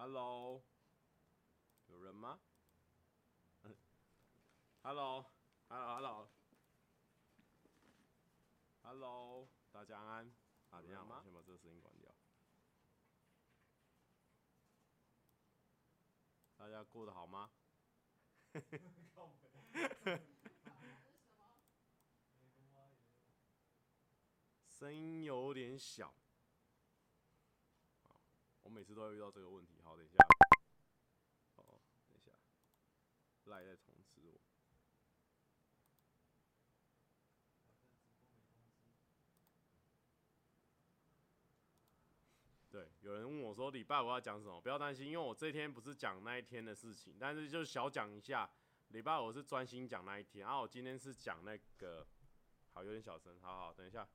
Hello，有人吗？Hello，Hello，Hello，Hello，大家安。啊，等一下，我先把这个声音关掉。大家过得好吗？声音有点小。我每次都会遇到这个问题。好，等一下。哦，等一下，赖在通知我。对，有人问我说礼拜五要讲什么？不要担心，因为我这天不是讲那一天的事情，但是就小讲一下。礼拜五是专心讲那一天，然后我今天是讲那个，好，有点小声，好好，等一下。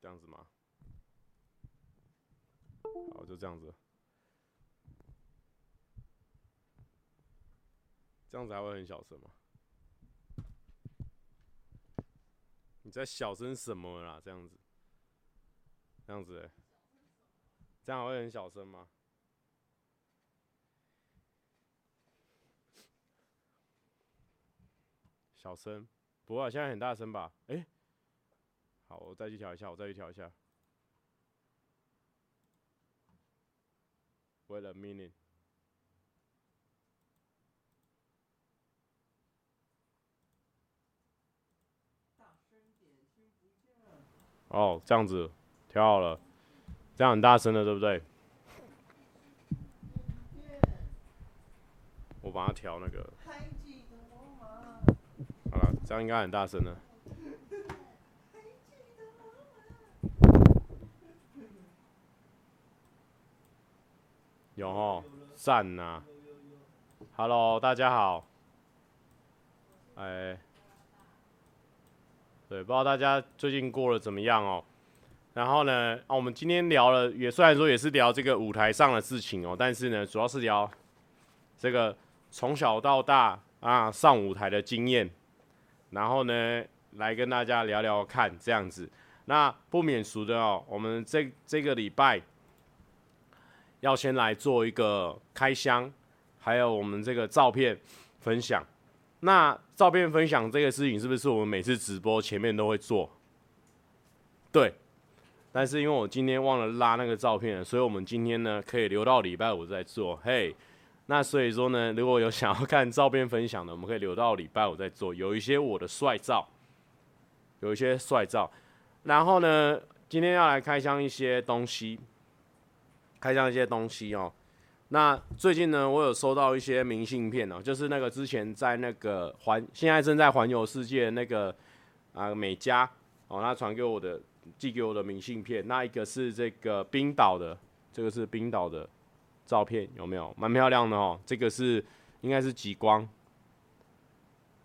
这样子吗？好，就这样子。这样子还会很小声吗？你在小声什么啦？这样子，这样子，欸，这样会很小声吗？小声，不会，现在很大声吧？诶、欸。好，我再去调一下，我再去调一下。Wait a minute。哦，这样子调好了，这样很大声的，对不对？我把它调那个。好了，这样应该很大声了。有哦，赞呐！Hello，大家好。哎，对，不知道大家最近过得怎么样哦。然后呢，啊，我们今天聊了，也虽然说也是聊这个舞台上的事情哦，但是呢，主要是聊这个从小到大啊上舞台的经验。然后呢，来跟大家聊聊看这样子。那不免俗的哦，我们这这个礼拜。要先来做一个开箱，还有我们这个照片分享。那照片分享这个事情，是不是我们每次直播前面都会做？对。但是因为我今天忘了拉那个照片了，所以我们今天呢可以留到礼拜五再做。嘿，那所以说呢，如果有想要看照片分享的，我们可以留到礼拜五再做。有一些我的帅照，有一些帅照。然后呢，今天要来开箱一些东西。开箱一些东西哦，那最近呢，我有收到一些明信片哦，就是那个之前在那个环，现在正在环游世界那个啊美嘉哦，他传给我的，寄给我的明信片，那一个是这个冰岛的，这个是冰岛的照片，有没有？蛮漂亮的哦，这个是应该是极光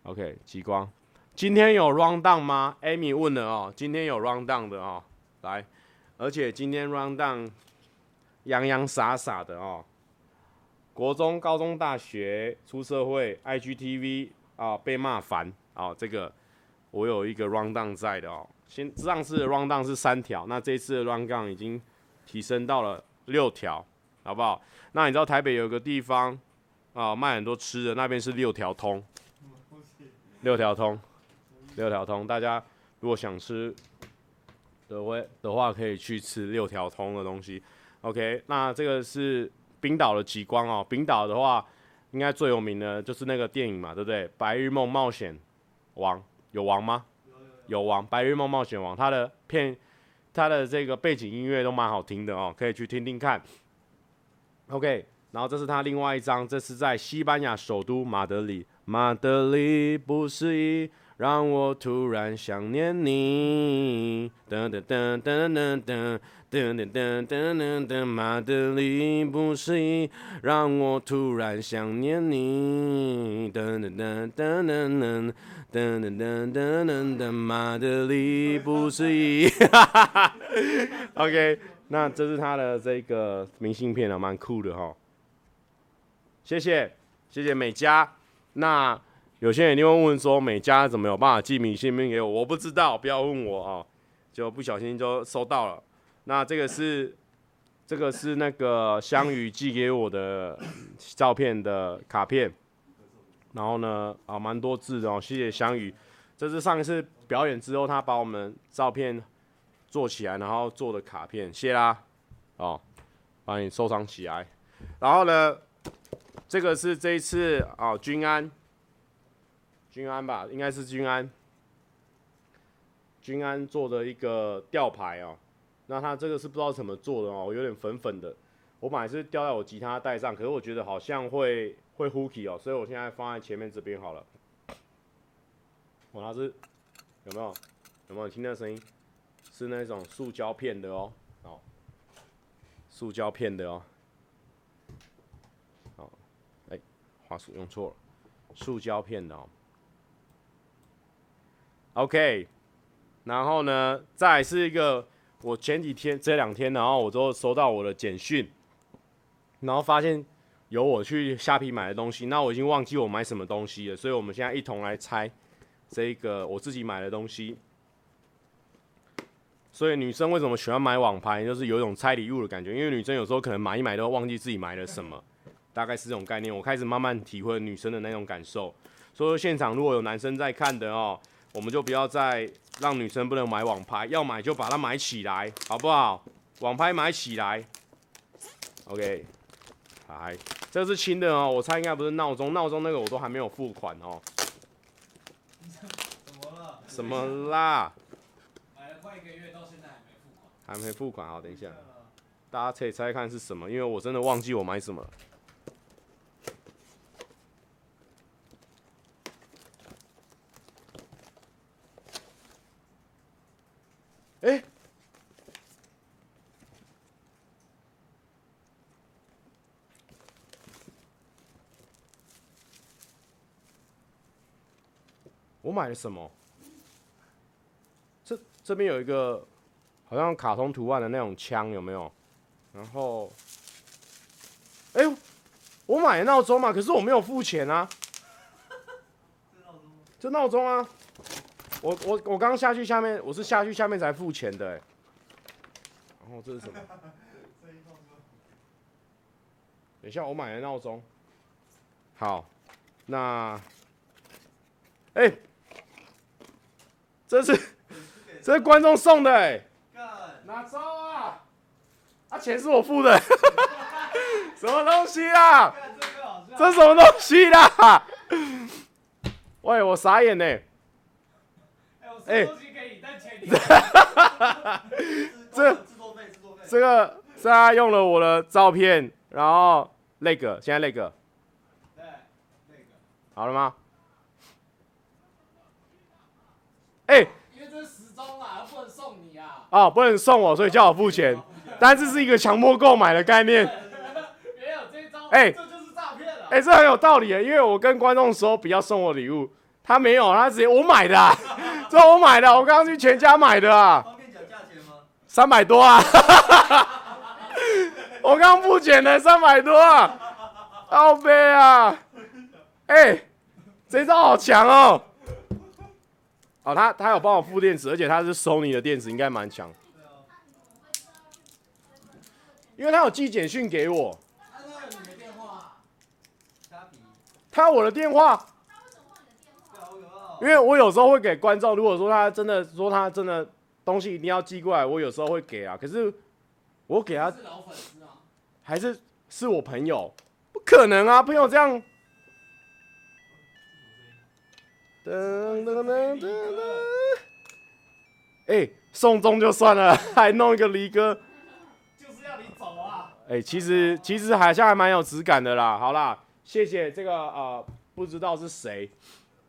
，OK，极光。今天有 round down 吗？Amy 问了哦，今天有 round down 的哦，来，而且今天 round down。洋洋洒洒的哦，国中、高中、大学出社会，IGTV 啊被骂烦啊，这个我有一个 rundown 在的哦。先上次的 rundown 是三条，那这次的 rundown 已经提升到了六条，好不好？那你知道台北有个地方啊卖很多吃的，那边是六条通，六条通，六条通，大家如果想吃的话的话，可以去吃六条通的东西。OK，那这个是冰岛的极光哦。冰岛的话，应该最有名的就是那个电影嘛，对不对？《白日梦冒险王》有王吗？有，王，《白日梦冒险王》它的片，它的这个背景音乐都蛮好听的哦，可以去听听看。OK，然后这是它另外一张，这是在西班牙首都马德里，马德里不思议。让我突然想念你，噔噔噔噔噔噔噔噔噔噔噔噔，马德里不思议。让我突然想念你，噔噔噔噔噔噔噔噔噔噔噔噔，马德里不思议。哈哈哈。OK，那这是他的这个明信片啊，蛮酷的哈。谢谢，谢谢美嘉。那。有些人就会问说，美嘉怎么有办法寄明信片给我？我不知道，不要问我啊、哦，就不小心就收到了。那这个是，这个是那个香鱼寄给我的照片的卡片，然后呢，啊，蛮多字的哦，谢谢香鱼。这是上一次表演之后，他把我们照片做起来，然后做的卡片，谢啦，哦，把你收藏起来。然后呢，这个是这一次哦，君安。君安吧，应该是君安。君安做的一个吊牌哦，那他这个是不知道怎么做的哦，我有点粉粉的。我本来是吊在我吉他带上，可是我觉得好像会会 hooky 哦，所以我现在放在前面这边好了。我它是有没有有没有听那声音？是那种塑胶片的哦，哦，塑胶片的哦。好，哎，滑鼠用错了，塑胶片的哦。OK，然后呢，再是一个我前几天这两天，然后我都收到我的简讯，然后发现有我去虾皮买的东西，那我已经忘记我买什么东西了，所以我们现在一同来猜这个我自己买的东西。所以女生为什么喜欢买网拍，就是有一种拆礼物的感觉，因为女生有时候可能买一买都忘记自己买了什么，大概是这种概念。我开始慢慢体会女生的那种感受。所以现场如果有男生在看的哦。我们就不要再让女生不能买网拍，要买就把它买起来，好不好？网拍买起来，OK，来，这是轻的哦，我猜应该不是闹钟，闹钟那个我都还没有付款哦。怎么了？什么啦？买了快一个月，到现在还没付款。还没付款，好，等一下，大家可以猜猜看是什么，因为我真的忘记我买什么。哎、欸，我买了什么？这这边有一个好像卡通图案的那种枪，有没有？然后，哎呦，我买了闹钟嘛，可是我没有付钱啊。这闹钟啊。我我我刚下去下面，我是下去下面才付钱的，然后这是什么？等一下，我买了闹钟。好，那，哎、欸，这是这是观众送的哎，哪招啊？啊，钱是我付的，什么东西啊？这什么东西啦？喂，我傻眼呢。哎，这这个是他用了我的照片，然后那个现在那个，对，那个好了吗？哎，因为这是时钟啊，不能送你啊。哦，不能送我，所以叫我付钱，但是是一个强迫购买的概念。没有这招，哎，这就是诈骗了。哎，这很有道理，因为我跟观众说不要送我礼物，他没有，他直接我买的。这我买的，我刚刚去全家买的啊。方便讲价钱吗？三百多啊！我刚付钱的三百多啊，好悲啊！哎、欸，这招好强哦！哦，他他有帮我付电池，而且他是 Sony 的电池，应该蛮强。因为他有寄简讯给我。他有我的电话。因为我有时候会给观众，如果说他真的说他真的东西一定要寄过来，我有时候会给啊。可是我给他是老粉丝啊，还是是我朋友，不可能啊，朋友这样。噔噔噔噔噔。哎，送终就算了，还弄一个离歌，就是要你走啊。哎，其实其实好像还蛮有质感的啦。好啦，谢谢这个呃，不知道是谁。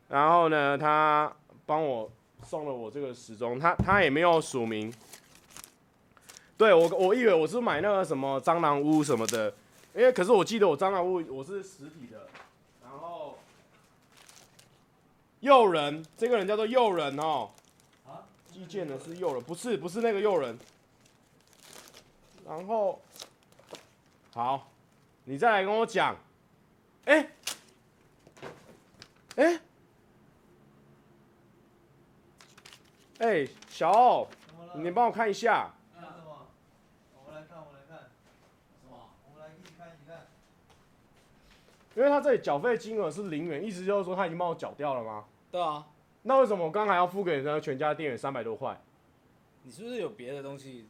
然后呢，他帮我送了我这个时钟，他他也没有署名。对我，我以为我是买那个什么蟑螂屋什么的，因为可是我记得我蟑螂屋我是实体的。然后，诱人，这个人叫做诱人哦。啊？寄件的是诱人，不是不是那个诱人。然后，好，你再来跟我讲。哎，哎。哎、小欧，怎么了？你帮我看一下。看什么？我们来看，我们来看。什么？我们来一起看，你看。因为他这里缴费金额是零元，意思就是说他已经帮我缴掉了吗？对啊，那为什么我刚才要付给呢全家店员三百多块？你是不是有别的东西？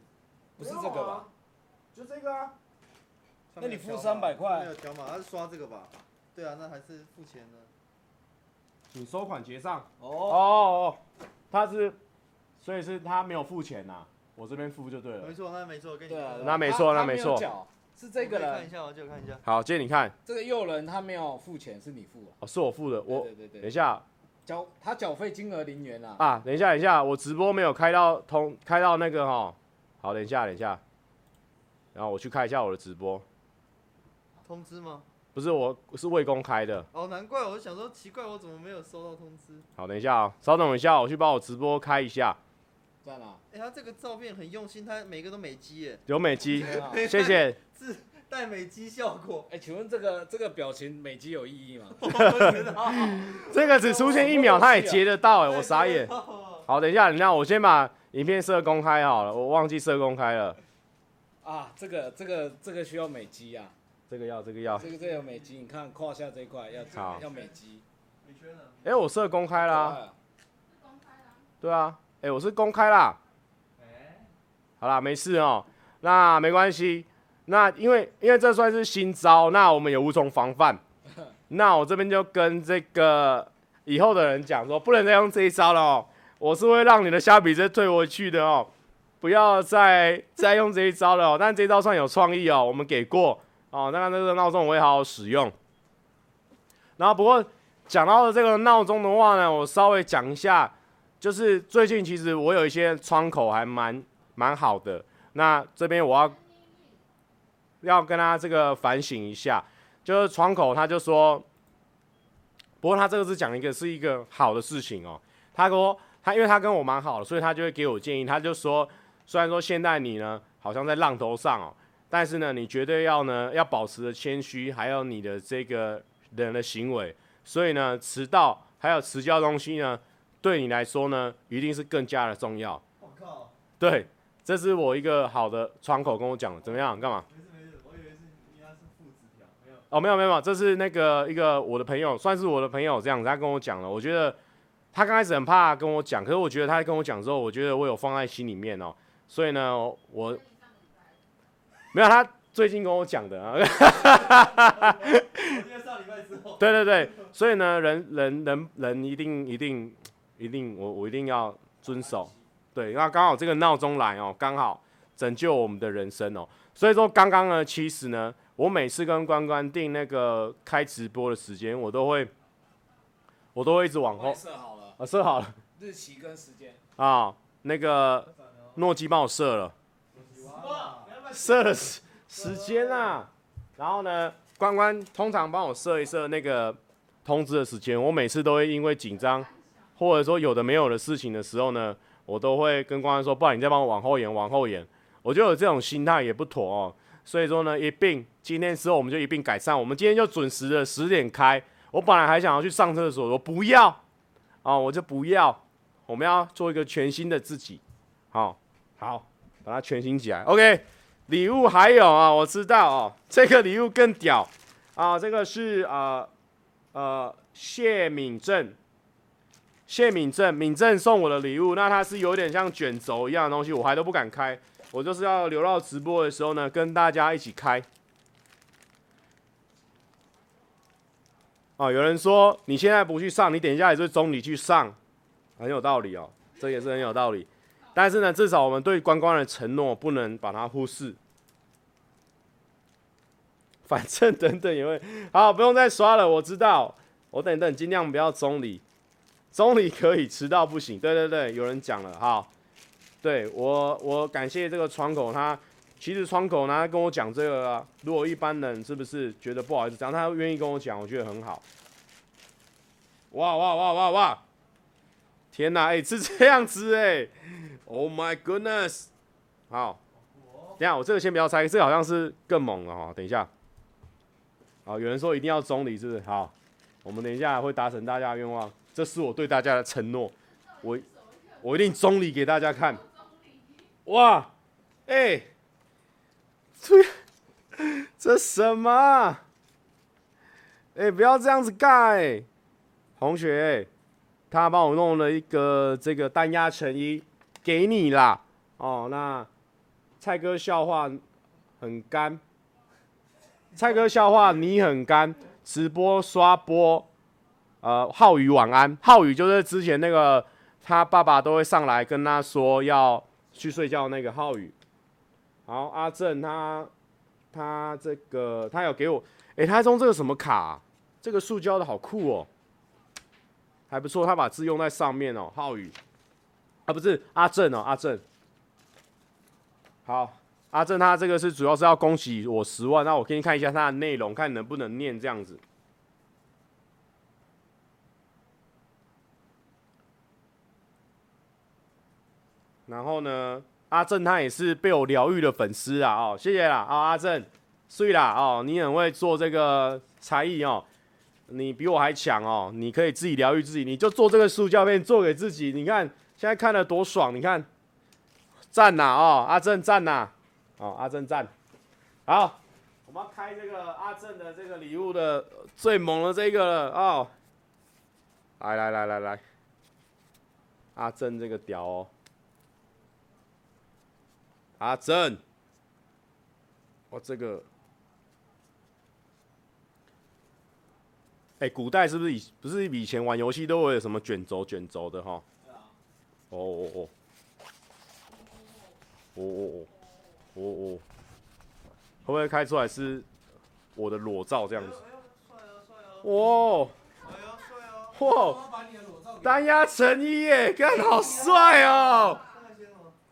不是这个吧？就这个啊。那你付300块没有条码，他是刷这个吧？对啊，那还是付钱的。请收款结账。哦哦哦，他是，所以是他没有付钱呐、啊，我这边付就对了。没错，那没错，跟你对啊，那没错那没错。是这个人。我看一下，我借我看一下。好，借你看。这个诱人他没有付钱，是你付啊？哦，是我付的。我对对对，等一下。缴他缴费金额零元啊。啊，等一下，等一下，我直播没有开到通，开到那个哈。好，等一下，等一下。然后我去开一下我的直播。通知吗？不是，我是未公开的。哦，难怪，我就想说奇怪，我怎么没有收到通知？好，等一下啊、喔，稍等一下，我去把我直播开一下。哎、欸，他这个照片很用心，他每个都美肌耶。有美肌，啊、谢谢。是带美肌效果。哎、欸，请问这个这个表情美肌有意义吗？我不知道。这个只出现一秒，他也截得到哎，我傻眼。好，等一下，等一下，我先把影片设公开好了，我忘记设公开了。啊，这个这个这个需要美肌啊。这个要，这个要，这个这个有美肌，你看胯下这一块要好要美肌。哎、欸，我设公开啦。对啊，哎、欸，我是公开啦。好啦，没事哦、喔，那没关系。那因为因为这算是新招，那我们也无从防范。那我这边就跟这个以后的人讲说，不能再用这一招了哦、喔。我是会让你的虾皮再退回去的哦、喔，不要再再用这一招了。但这一招算有创意哦、喔，我们给过。哦，那那个闹钟我会好好使用。然后不过讲到了这个闹钟的话呢，我稍微讲一下，就是最近其实我有一些窗口还蛮蛮好的。那这边我要要跟他这个反省一下，就是窗口他就说，不过他这个是讲一个是一个好的事情哦。他说他因为他跟我蛮好的，所以他就会给我建议。他就说，虽然说现在你呢好像在浪头上哦。但是呢，你绝对要呢，要保持着谦虚，还有你的这个人的行为。所以呢，迟到还有迟交东西呢，对你来说呢，一定是更加的重要。我靠！对，这是我一个好的窗口跟我讲的，怎么样？干嘛？没事没事，我以为是是附纸条，没有。哦，没有没有，这是那个一个我的朋友，算是我的朋友这样子，他跟我讲了。我觉得他刚开始很怕跟我讲，可是我觉得他跟我讲之后，我觉得我有放在心里面哦。所以呢，我。没有，他最近跟我讲的啊。对对对，所以呢，人人人人一定一定一定，我我一定要遵守。对，那刚好这个闹钟来哦，刚好拯救我们的人生哦。所以说，刚刚呢，其实呢，我每次跟关关定那个开直播的时间，我都会我都会一直往后设好了啊，设好了日期跟时间啊，那个诺基帮我设了。设了时时间啊，然后呢，关关通常帮我设一设那个通知的时间。我每次都会因为紧张，或者说有的没有的事情的时候呢，我都会跟关关说，不然你再帮我往后延，往后延。我觉得有这种心态也不妥哦。所以说呢，一并今天之后我们就一并改善。我们今天就准时的十点开。我本来还想要去上厕所，我不要啊，我就不要。我们要做一个全新的自己，好，好，把它全新起来。OK。礼物还有啊，我知道哦，这个礼物更屌啊！这个是呃呃谢敏正，谢敏正，敏正送我的礼物，那它是有点像卷轴一样的东西，我还都不敢开，我就是要留到直播的时候呢，跟大家一起开。哦，有人说你现在不去上，你等一下也是中你去上，很有道理哦，这也是很有道理。但是呢，至少我们对关关的承诺不能把它忽视。反正等等也会好，不用再刷了。我知道，我等等尽量不要中离，中离可以迟到不行。对对对，有人讲了哈。对我，我感谢这个窗口，他其实窗口呢跟我讲这个啊，如果一般人是不是觉得不好意思讲，他愿意跟我讲，我觉得很好。哇哇哇哇哇！天哪，哎，是这样子哎，Oh my goodness！好，等下我这个先不要猜，这个好像是更猛了哈。等一下。好，有人说一定要中离，是不是？好，我们等一下会达成大家的愿望，这是我对大家的承诺。我我一定中礼给大家看。哇，哎、欸，这 这什么？哎、不要这样子盖，同学，他帮我弄了一个这个单压成衣给你啦。哦，那蔡哥笑话很干，蔡哥笑话你很干，直播刷播。呃，浩宇晚安。浩宇就是之前那个他爸爸都会上来跟他说要去睡觉那个浩宇。好，阿正他他这个他有给我，哎、欸，他用这个什么卡、这个塑胶的好酷哦，还不错。他把字用在上面哦，浩宇啊，不是阿正哦，阿正。好，阿正他这个是主要是要恭喜我十万，那我给你看一下他的内容，看能不能念这样子。然后呢，阿正他也是被我疗愈的粉丝啊，哦，谢谢啦，哦，阿正，睡啦，哦，你很会做这个才艺哦，你比我还强哦，你可以自己疗愈自己，你就做这个塑胶片做给自己，你看现在看的多爽，你看，赞呐，哦，阿正赞呐，哦，阿正赞，好，我们要开这个阿正的这个礼物的最猛的这个了哦，来来来来来，阿正这个屌哦。阿正，我这个，哎、欸，古代是不是以不是以前玩游戏都会有什么卷轴卷轴的哈？哦哦哦，哦哦哦哦哦，会不会开出来是我的裸照这样子？哇！哇！单压成衣耶，看好帅哦！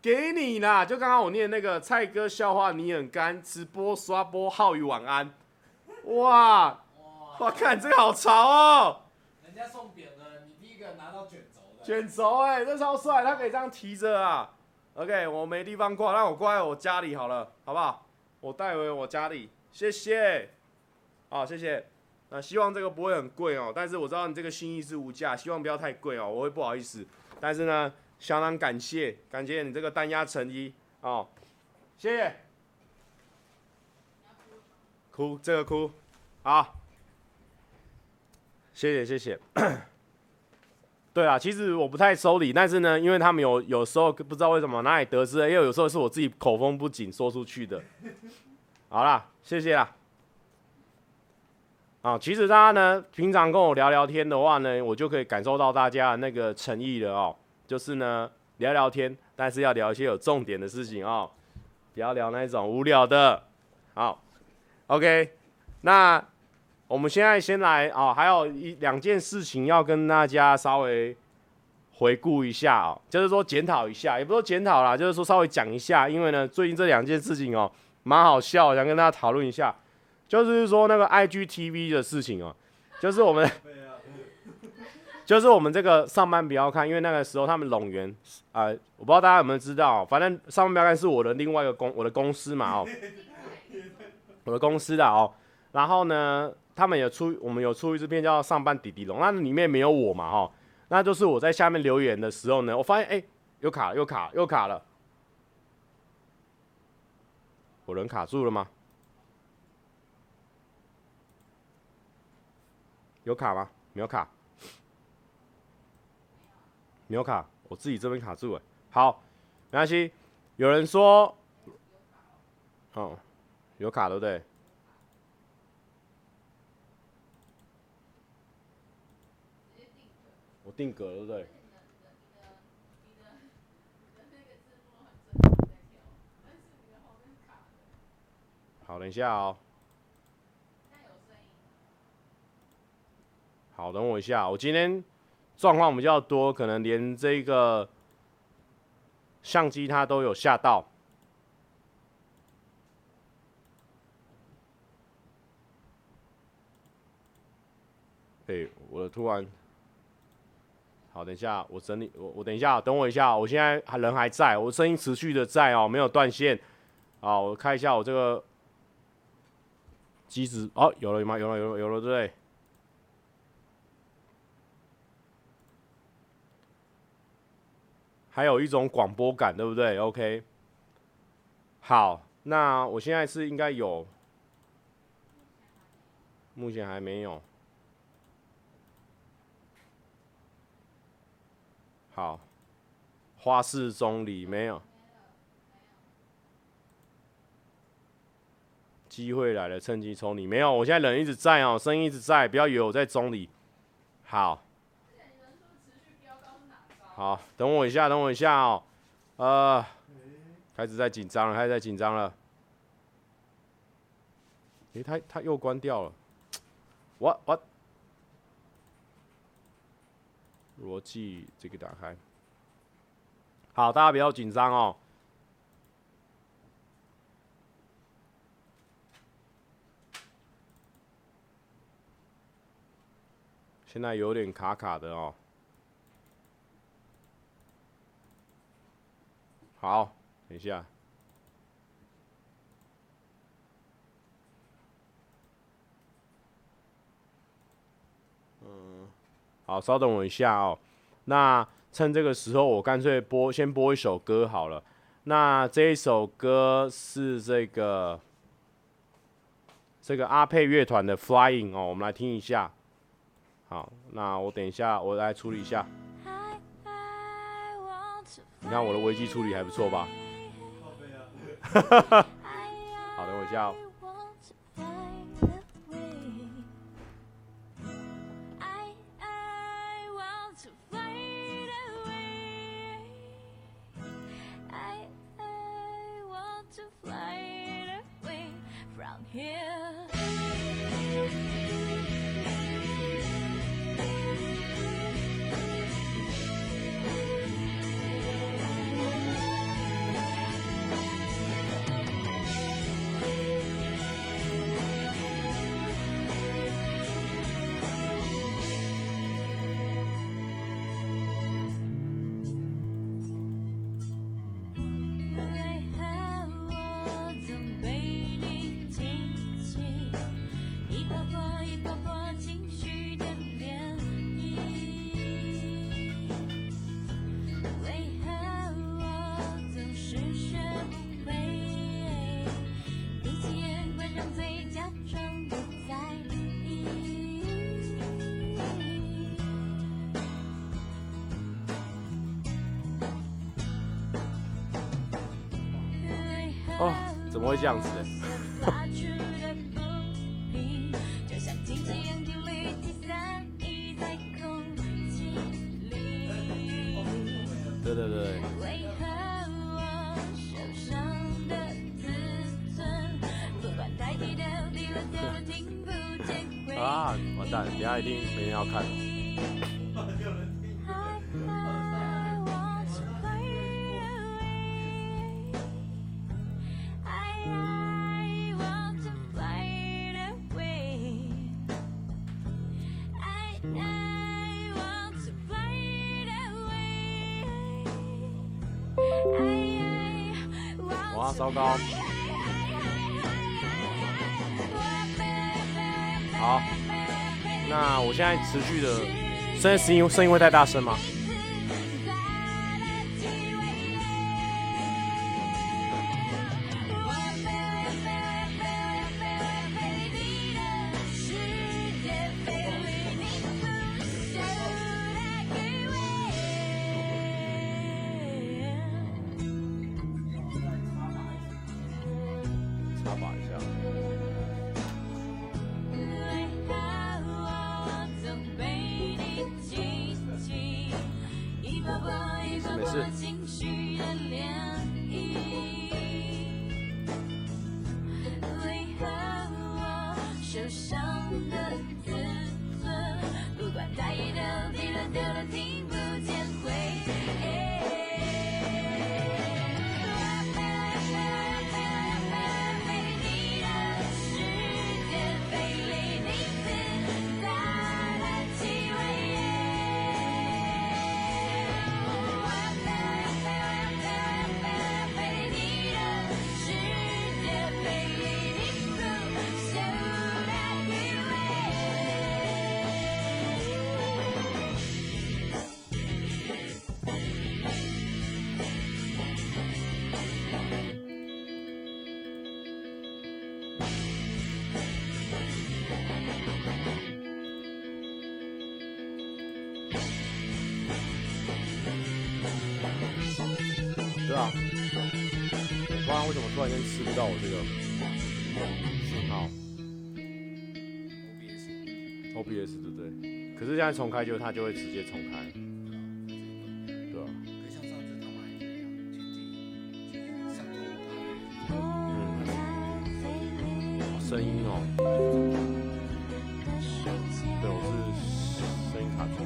给你啦！就刚刚我念那个蔡哥笑话，你很干，直播刷播，浩宇晚安。哇！哇！看这个好潮哦！人家送扁了，你第一个拿到卷轴的。卷轴哎，这超帅，他可以这样提着啊。OK，我没地方挂，那我挂在我家里好了，好不好？我带回我家里，谢谢。好，谢谢。那希望这个不会很贵哦，但是我知道你这个心意是无价，希望不要太贵哦，我会不好意思。但是呢。相当感谢，感谢你这个单压成衣哦，谢谢。哭，这个哭，好，谢谢谢谢。对啊，其实我不太收礼，但是呢，因为他们有有时候不知道为什么哪里得知，因为有时候是我自己口风不紧说出去的。好啦，谢谢啦。啊，其实大家呢，平常跟我聊聊天的话呢，我就可以感受到大家的那个诚意了哦。就是呢，聊聊天，但是要聊一些有重点的事情哦，不要聊那种无聊的。好，OK，那我们现在先来、哦，还有一两件事情要跟大家稍微回顾一下哦，就是说检讨一下，也不说检讨啦，就是说稍微讲一下，因为呢，最近这两件事情哦，蛮好笑，想跟大家讨论一下，就是说那个 IGTV 的事情哦，就是我们。就是我们这个上班不要看，因为那个时候他们拢园啊，我不知道大家有没有知道，反正上班不要看是我的另外一个公我的公司嘛哦，我的公司的哦，然后呢，他们有出我们有出一支片叫《上班滴滴龙》，那里面没有我嘛哦，那就是我在下面留言的时候呢，我发现哎，又卡又卡又卡了，我人卡住了。吗？有卡吗？没有卡。没有卡，我自己这边卡住了。好，没关系。有人说，哦，有卡对不对？我定格了对不对？好，等一下哦。好，等我一下，我今天。状况比较多，可能连这个相机它都有吓到。哎、我的突然，好，等一下，我整理，我我等一下，等我一下，我现在还人还在，我声音持续的在哦，没有断线。好，我看一下我这个机子，哦，有了有吗？有了，有了，有了，对不对？还有一种广播感，对不对？OK，好，那我现在是应该有，目前还没有。好，花式中离没有，机会来了，趁机抽你没有。我现在人一直在哦，声音一直在，不要以为我在中离。好。好，等我一下，等我一下哦。呃，开始在紧张了，开始在紧张了。诶，他他又关掉了。What what？逻辑这个打开。好，大家不要紧张哦。现在有点卡卡的哦。好，等一下。嗯，好，稍等我一下哦。那趁这个时候，我干脆播，先播一首歌好了。那这一首歌是这个这个阿佩乐团的《Flying》哦，我们来听一下。好，那我等一下，我来处理一下。你看我的危机处理还不错吧？好，等我一下哦。哦，会这样子？对对对。啊，完蛋，等下一定没人要看。哇，高！好，那我现在持续的，现在声音声音会太大声吗？在重开就它就会直接重开，对啊。嗯，声音哦。对，我是声音卡住。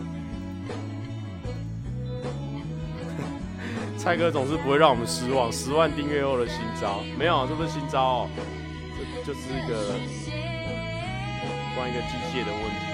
蔡哥总是不会让我们失望，十万订阅后的新招没有，这不是新招哦，这就是一个关于一个机械的问题。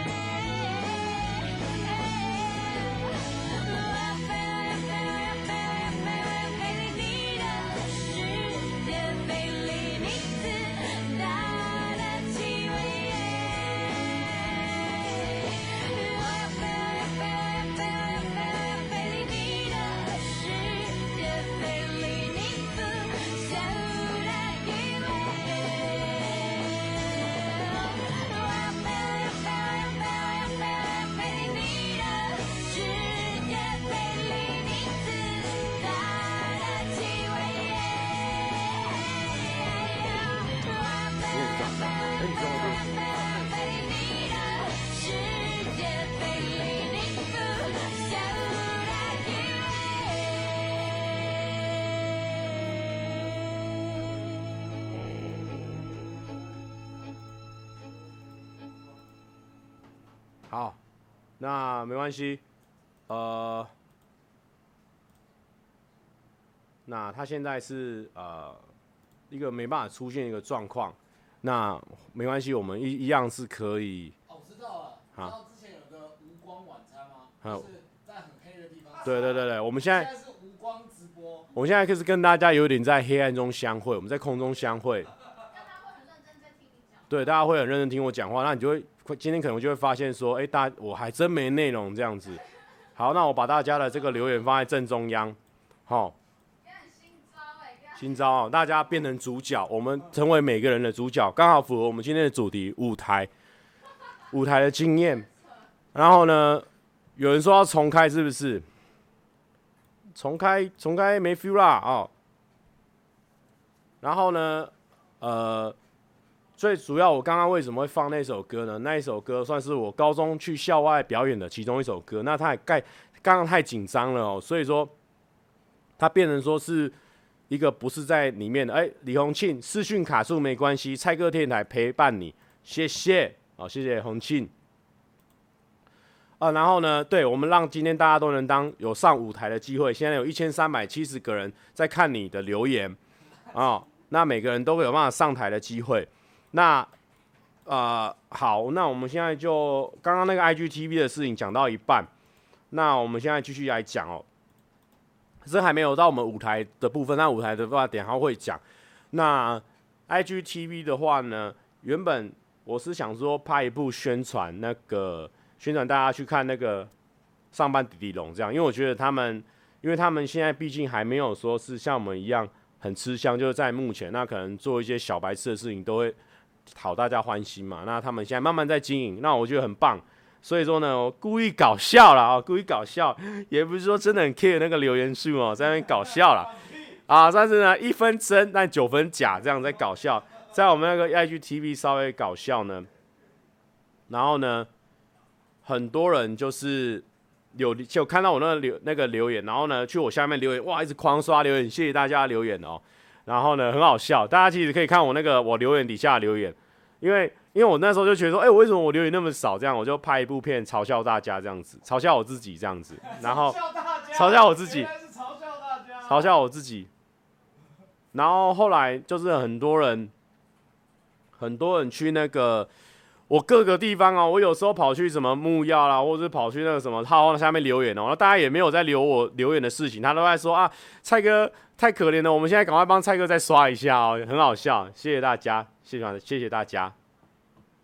那没关系，呃，那他现在是呃一个没办法出现一个状况，那没关系，我们一一样是可以。哦，我知道了。好。然后之前有个无光晚餐吗？就是在很黑的地方。对对对对，我们现在。现在是无光直播。我们现在开始跟大家有点在黑暗中相会，我们在空中相会。对，大家会很认真听我讲话，那你就会。今天可能就会发现说，哎、大我还真没内容这样子。好，那我把大家的这个留言放在正中央，好。新招哦，大家变成主角，我们成为每个人的主角，刚好符合我们今天的主题——舞台，舞台的经验。然后呢，有人说要重开，是不是？重开，重开没 feel 啦哦。然后呢，呃。最主要，我刚刚为什么会放那首歌呢？那一首歌算是我高中去校外表演的其中一首歌。那它盖刚刚太紧张了哦，所以说它变成说是一个不是在里面的。哎，李洪庆视讯卡住没关系，蔡哥电台陪伴你，谢谢哦，谢谢洪庆啊。然后呢，对我们让今天大家都能当有上舞台的机会。现在有一千三百七十个人在看你的留言啊，那每个人都会有办法上台的机会。那，呃，好，那我们现在就刚刚那个 IGTV 的事情讲到一半，那我们现在继续来讲哦。可是还没有到我们舞台的部分，那舞台的话等下会讲。那 IGTV 的话呢，原本我是想说拍一部宣传，那个宣传大家去看那个上班迪迪龙这样，因为我觉得他们，因为他们现在毕竟还没有说是像我们一样很吃香，就是在目前，那可能做一些小白痴的事情都会。讨大家欢心嘛，那他们现在慢慢在经营，那我觉得很棒。所以说呢，我故意搞笑了啊，故意搞笑，也不是说真的很 care 那个留言数哦，在那边搞笑了啊。但是呢，一分真但九分假，这样在搞笑，在我们那个 IGTV 稍微搞笑呢。然后呢，很多人就是有就看到我那个留那个留言，然后呢，去我下面留言，哇，一直狂刷留言，谢谢大家留言哦。然后呢，很好笑，大家其实可以看我那个我留言底下留言，因为因为我那时候就觉得说，哎、欸，为什么我留言那么少？这样我就拍一部片嘲笑大家这样子，嘲笑我自己这样子，然后嘲笑我自己，嘲笑我自己。然后后来就是很多人，很多人去那个。我各个地方哦，我有时候跑去什么木曜啦，或者是跑去那个什么号下面留言哦，那大家也没有在留我留言的事情，他都在说啊，蔡哥太可怜了，我们现在赶快帮蔡哥再刷一下哦，很好笑，谢谢大家，谢谢谢谢大家，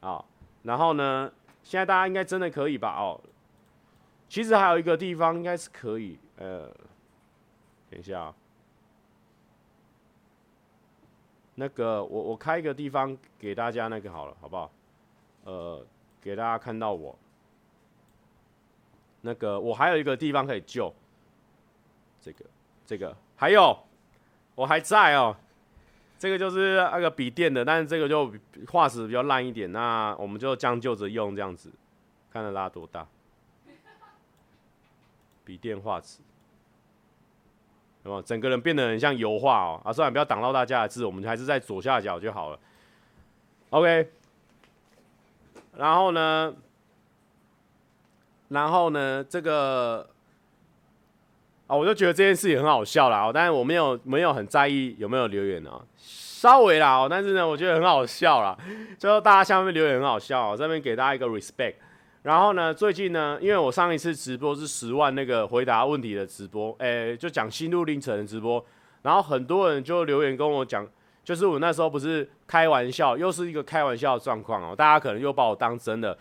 好，然后呢，现在大家应该真的可以吧？哦，其实还有一个地方应该是可以，呃，等一下啊，那个我我开一个地方给大家那个好了，好不好？呃，给大家看到我，那个我还有一个地方可以救，这个这个还有我还在哦，这个就是那个笔电的，但是这个就画质比较烂一点，那我们就将就着用这样子，看它拉多大，笔电画质，有没有？整个人变得很像油画哦，啊，算了，不要挡到大家的字，我们还是在左下角就好了。OK，然后呢，然后呢，这个。啊，我就觉得这件事也很好笑啦，但是我没有没有很在意有没有留言啊，稍微啦，但是呢，我觉得很好笑啦，就大家下面留言很好笑，这边给大家一个 respect。然后呢，最近呢，因为我上一次直播是十万那个回答问题的直播，诶，就讲心路历程的直播，然后很多人就留言跟我讲，就是我那时候不是开玩笑，又是一个开玩笑的状况哦，大家可能又把我当真的，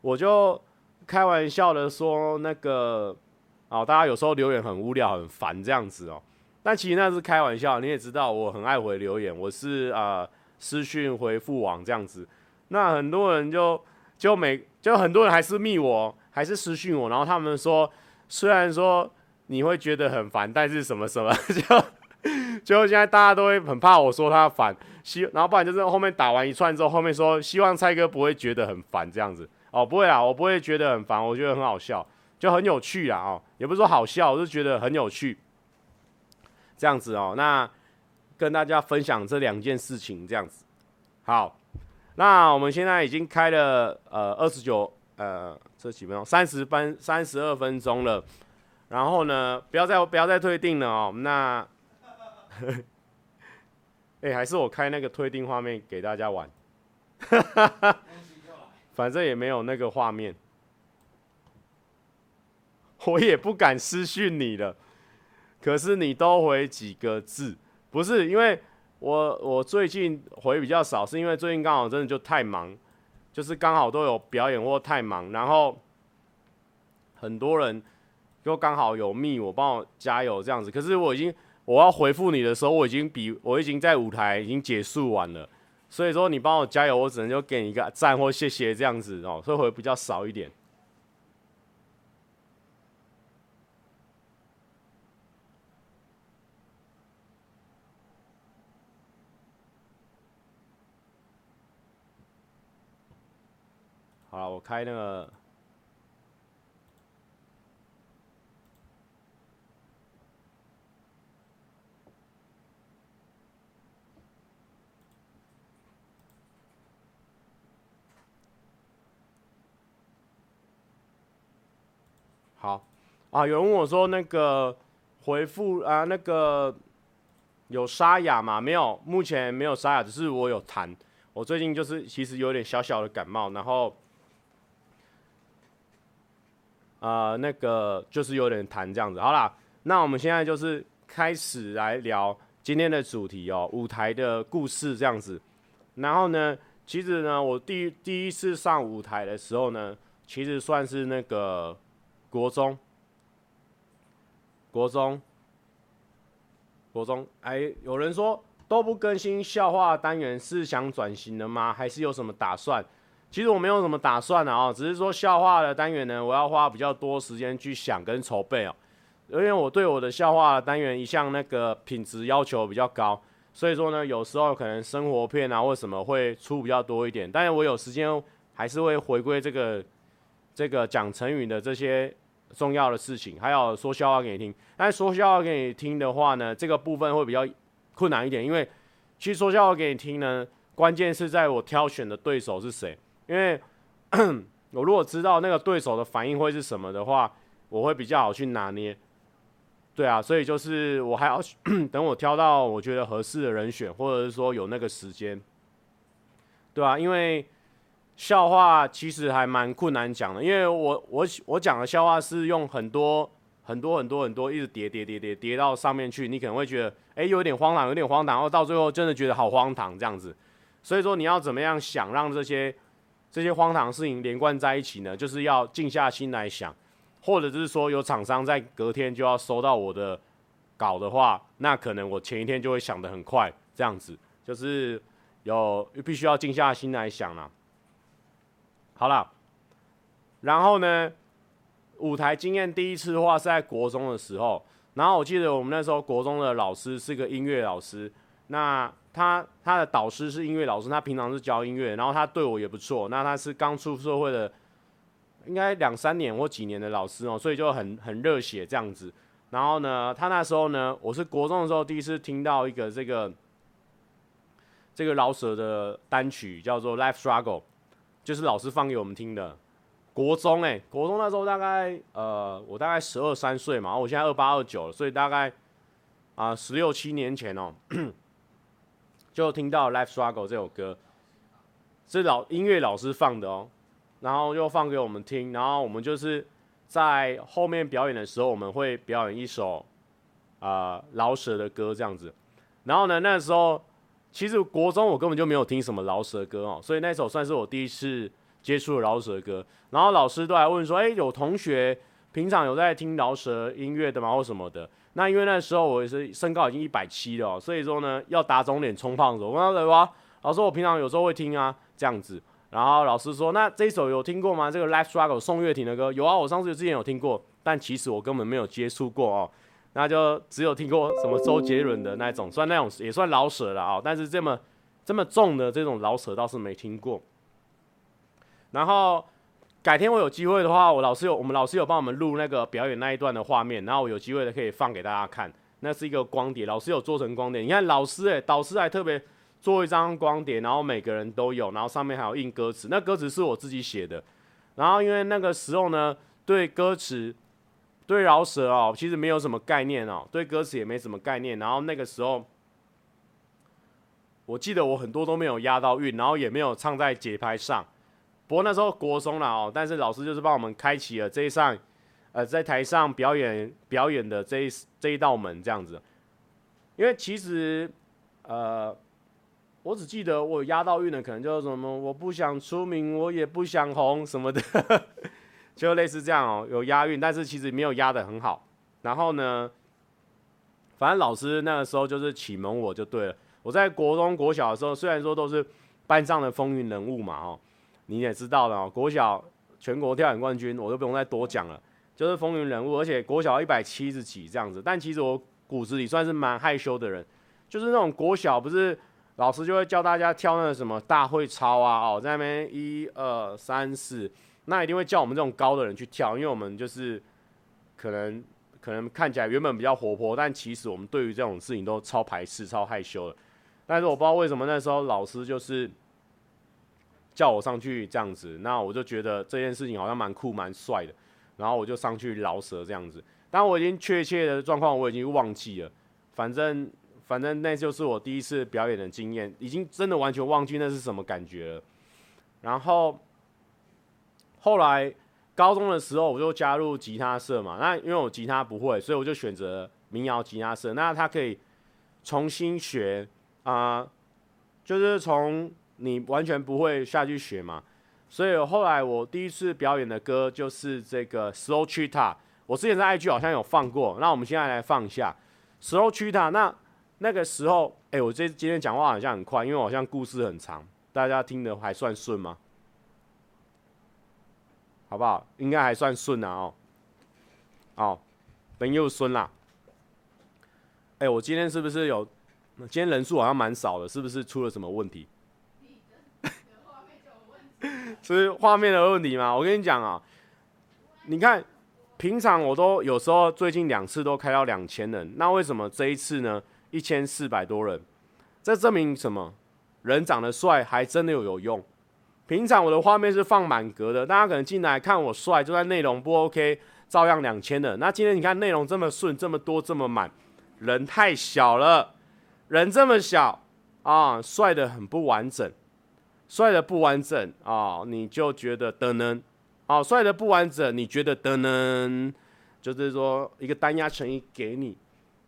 我就开玩笑的说那个。哦，大家有时候留言很无聊、很烦这样子哦，但其实那是开玩笑。你也知道，我很爱回留言，我是、呃、私讯回复网这样子。那很多人就就每就很多人还是密我，还是私讯我，然后他们说，虽然说你会觉得很烦，但是什么什么 就就现在大家都会很怕我说他烦，希然后不然就是后面打完一串之后，后面说希望蔡哥不会觉得很烦这样子。哦，不会啦，我不会觉得很烦，我觉得很好笑。就很有趣啊，哦，也不是说好笑，我是觉得很有趣，这样子哦。那跟大家分享这两件事情，这样子。好，那我们现在已经开了呃二十九呃这几分钟，三十分三十二分钟了。然后呢，不要再不要再退订了哦。那，哎、还是我开那个退订画面给大家玩，反正也没有那个画面。我也不敢私讯你了，可是你都回几个字？不是因为我我最近回比较少，是因为最近刚好真的就太忙，就是刚好都有表演或太忙，然后很多人又刚好有密我帮我加油这样子。可是我已经我要回复你的时候，我已经比我已经在舞台已经结束完了，所以说你帮我加油，我只能就给你一个赞或谢谢这样子哦，所以回比较少一点。好，我开那个。好，啊，有人问我说那个回复啊，那个有沙哑吗？没有，目前没有沙哑，只是我有痰。我最近就是其实有点小小的感冒，然后。呃，那个就是有点痰这样子。好啦，那我们现在就是开始来聊今天的主题哦，舞台的故事这样子。然后呢，其实呢，我第第一次上舞台的时候呢，其实算是那个国中，国中，国中。哎，有人说都不更新笑话单元，是想转型的吗？还是有什么打算？其实我没有什么打算的啊，只是说笑话的单元呢，我要花比较多时间去想跟筹备哦。因为我对我的笑话的单元一向那个品质要求比较高，所以说呢，有时候可能生活片啊或什么会出比较多一点。但是我有时间还是会回归这个这个讲成语的这些重要的事情，还有说笑话给你听。但说笑话给你听的话呢，这个部分会比较困难一点，因为其实说笑话给你听呢，关键是在我挑选的对手是谁。因为 我如果知道那个对手的反应会是什么的话，我会比较好去拿捏。对啊，所以就是我还要 等我挑到我觉得合适的人选，或者是说有那个时间，对啊，因为笑话其实还蛮困难讲的，因为我我我讲的笑话是用很多很多很多很多一直叠叠叠叠叠到上面去，你可能会觉得哎有点荒唐，有点荒唐，然后到最后真的觉得好荒唐这样子。所以说你要怎么样想让这些。这些荒唐事情连贯在一起呢，就是要静下心来想，或者就是说有厂商在隔天就要收到我的稿的话，那可能我前一天就会想得很快，这样子就是有必须要静下心来想了。好了，然后呢，舞台经验第一次的话是在国中的时候，然后我记得我们那时候国中的老师是个音乐老师，那他他的导师是音乐老师，他平常是教音乐，然后他对我也不错。那他是刚出社会的，应该两三年或几年的老师哦，所以就很很热血这样子。然后呢，他那时候呢，我是国中的时候第一次听到一个这个这个饶舌的单曲，叫做《Life Struggle》，就是老师放给我们听的。国中哎、国中那时候大概呃，我大概十二三岁嘛，我现在二八二九了，所以大概啊十六七年前哦，就听到《Life Struggle》这首歌，是老音乐老师放的哦，然后又放给我们听，然后我们就是。在后面表演的时候，我们会表演一首啊饶舌的歌这样子。然后呢，那时候其实国中我根本就没有听什么饶舌歌哦，所以那首算是我第一次接触饶舌歌。然后老师都来问说：“哎，有同学平常有在听饶舌音乐的吗？或什么的？”那因为那时候我也是身高已经一百七了，所以说呢要打肿脸充胖子。我问他说：“老师，我平常有时候会听啊，这样子。”然后老师说：“那这一首有听过吗？这个《Life Struggle》宋岳庭的歌有啊，我上次之前有听过，但其实我根本没有接触过哦。那就只有听过什么周杰伦的那种，算那种也算老舍了啊。但是这么这么重的这种老舍倒是没听过。然后改天我有机会的话，我老师有我们老师有帮我们录那个表演那一段的画面，然后我有机会的可以放给大家看。那是一个光碟，老师有做成光碟。你看老师诶，导师还特别。”做一张光碟，然后每个人都有，然后上面还有印歌词。那歌词是我自己写的。然后因为那个时候呢，对歌词、对饶舌哦，其实没有什么概念哦，对歌词也没什么概念。然后那个时候，我记得我很多都没有押到韵，然后也没有唱在节拍上。不过那时候国中了哦，但是老师就是帮我们开启了这一扇，呃，在台上表演表演的这一这一道门这样子。因为其实，呃。我只记得我押到韵的，可能就是什么我不想出名，我也不想红什么的，就类似这样哦，有押韵，但是其实没有押得很好。然后呢，反正老师那个时候就是启蒙我就对了。我在国中、国小的时候，虽然说都是班上的风云人物嘛，哦，你也知道了，国小全国跳远冠军，我就不用再多讲了，就是风云人物，而且国小一百七十几这样子。但其实我骨子里算是蛮害羞的人，就是那种国小不是。老师就会教大家跳那个什么大会操啊，哦，在那边一二三四，那一定会叫我们这种高的人去跳，因为我们就是可能可能看起来原本比较活泼，但其实我们对于这种事情都超排斥、超害羞的。但是我不知道为什么那时候老师就是叫我上去这样子，那我就觉得这件事情好像蛮酷、蛮帅的，然后我就上去饶舌这样子。但我已经确切的状况我已经忘记了，反正。反正那就是我第一次表演的经验，已经真的完全忘记那是什么感觉了。然后后来高中的时候，我就加入吉他社嘛。那因为我吉他不会，所以我就选择民谣吉他社。那他可以重新学啊、就是从你完全不会下去学嘛。所以后来我第一次表演的歌就是这个 Slow Cheetah。我之前在 IG 好像有放过，那我们现在来放一下 Slow Cheetah。那那个时候，哎、我这今天讲话好像很快，因为好像故事很长，大家听得还算顺吗？好不好？应该还算顺啊，哦，哦，等又顺啦。哎、我今天是不是有？今天人数好像蛮少的，是不是出了什么问题？是画面的问题吗？我跟你讲啊，你看，平常我都有时候最近两次都开到两千人，那为什么这一次呢？一千四百多人，这证明什么？人长得帅还真的有有用。平常我的画面是放满格的，大家可能进来看我帅，就算内容不 OK，照样两千的。那今天你看内容这么顺，这么多，这么满，人太小了，人这么小啊，帅得很不完整，帅的不完整啊，你就觉得的呢？啊，帅的不完整，你觉得的呢？就是说一个单压成一给你，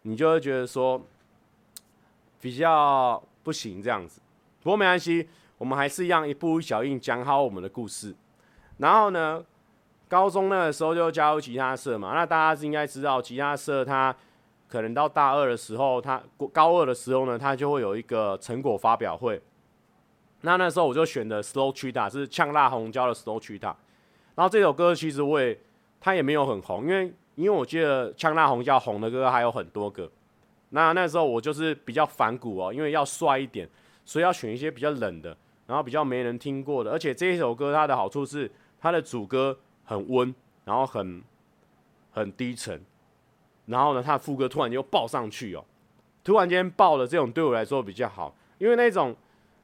你就会觉得说。比较不行这样子，不过没关系，我们还是一样一步一脚印讲好我们的故事。然后呢，高中那个时候就加入吉他社嘛，那大家是应该知道，吉他社它可能到大二的时候，它高二的时候呢，它就会有一个成果发表会。那那时候我就选的 Slow Cheetah 是呛辣红椒的 Slow Cheetah。然后这首歌其实我也它也没有很红，因为因为我记得呛辣红椒红的歌还有很多个。那那时候我就是比较反骨哦，因为要帅一点，所以要选一些比较冷的，然后比较没人听过的。而且这一首歌它的好处是它的主歌很温，然后很很低沉，然后呢，它的副歌突然就爆上去哦，突然间爆了，这种对我来说比较好，因为那种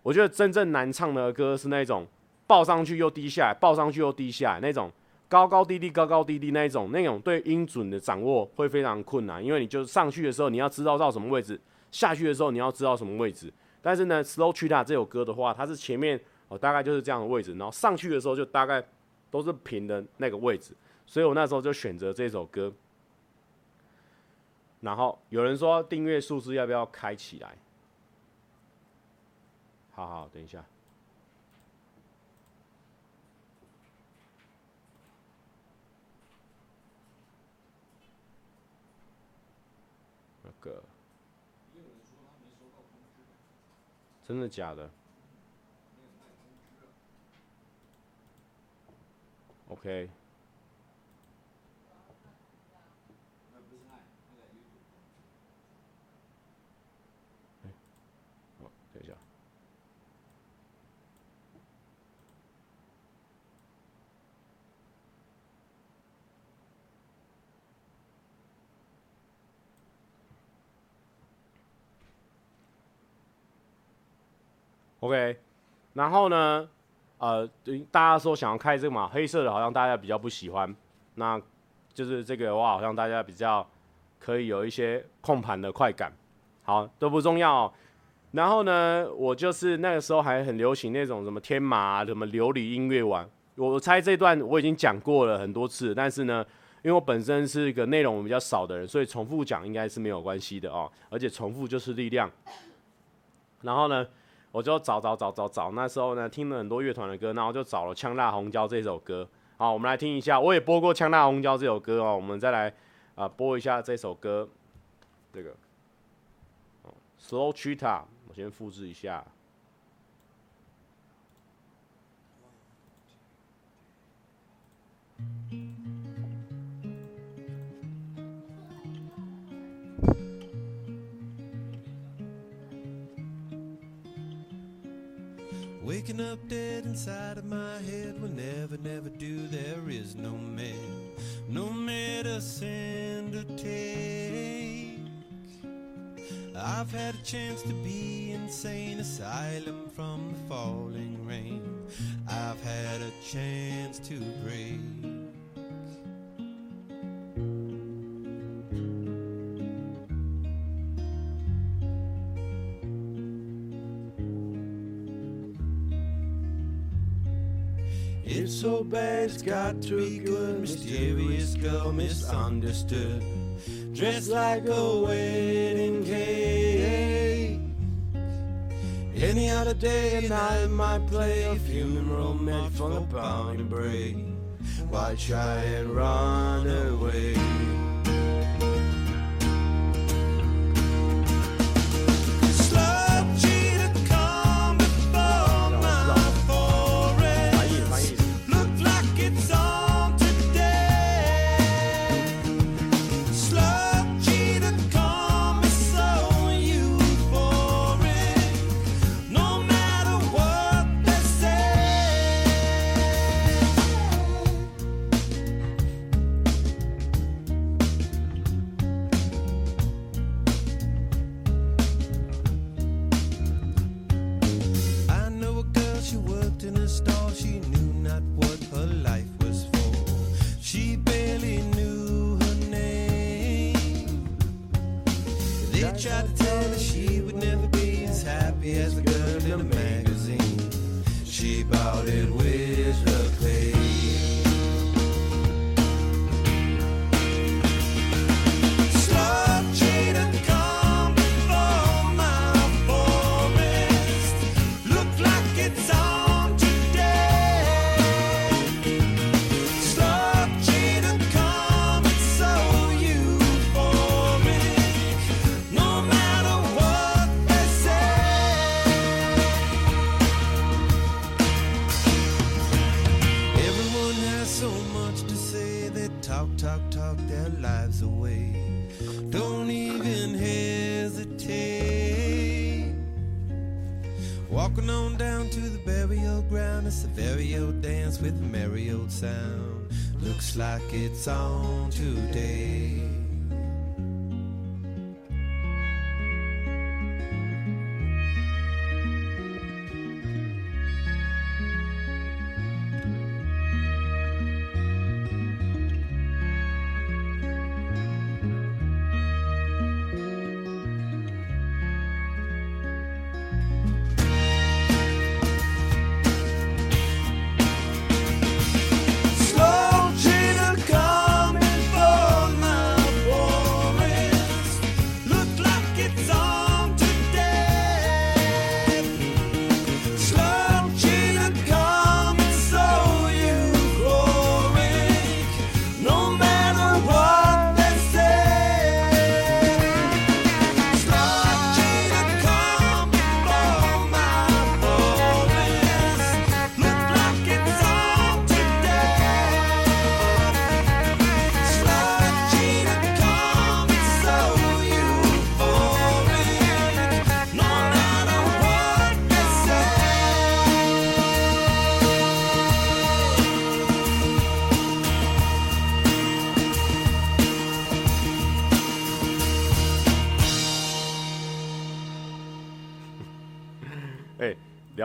我觉得真正难唱的歌是那种爆上去又低下来，爆上去又低下来那种。高高低低，高高低低那一种，那种对音准的掌握会非常困难，因为你就上去的时候你要知道到什么位置，下去的时候你要知道什么位置。但是呢，Slow c h e t a 这首歌的话，它是前面哦大概就是这样的位置，然后上去的时候就大概都是平的那个位置，所以我那时候就选择这首歌。然后有人说订阅数字要不要开起来？好好，等一下。那个真的假的？OK。等一下。OK，然后呢，呃，大家说想要开这个嘛，黑色的好像大家比较不喜欢，那就是这个的话，好像大家比较可以有一些控盘的快感，好，都不重要。然后呢，我就是那个时候还很流行那种什么天马，什么琉璃音乐网，我猜这段我已经讲过了很多次，但是呢，因为我本身是一个内容比较少的人，所以重复讲应该是没有关系的哦，而且重复就是力量。然后呢，我就找找找找找，那时候呢听了很多乐团的歌，然后就找了《呛辣红椒》这首歌。好，我们来听一下，我也播过《呛辣红椒》这首歌哦。我们再来啊、播一下这首歌，这个、哦、Slow Cheetah，我先复制一下。Waking up dead inside of my head will never, never do. There is no med, no medicine to take. I've had a chance to be insane asylum from the falling rain. I've had a chance to break. So bad, it's got to be good. Mysterious girl, misunderstood. Dressed like a wedding cake. Any other day, and I might play a funeral match for the bound break. Why try and run away? Like it's on today.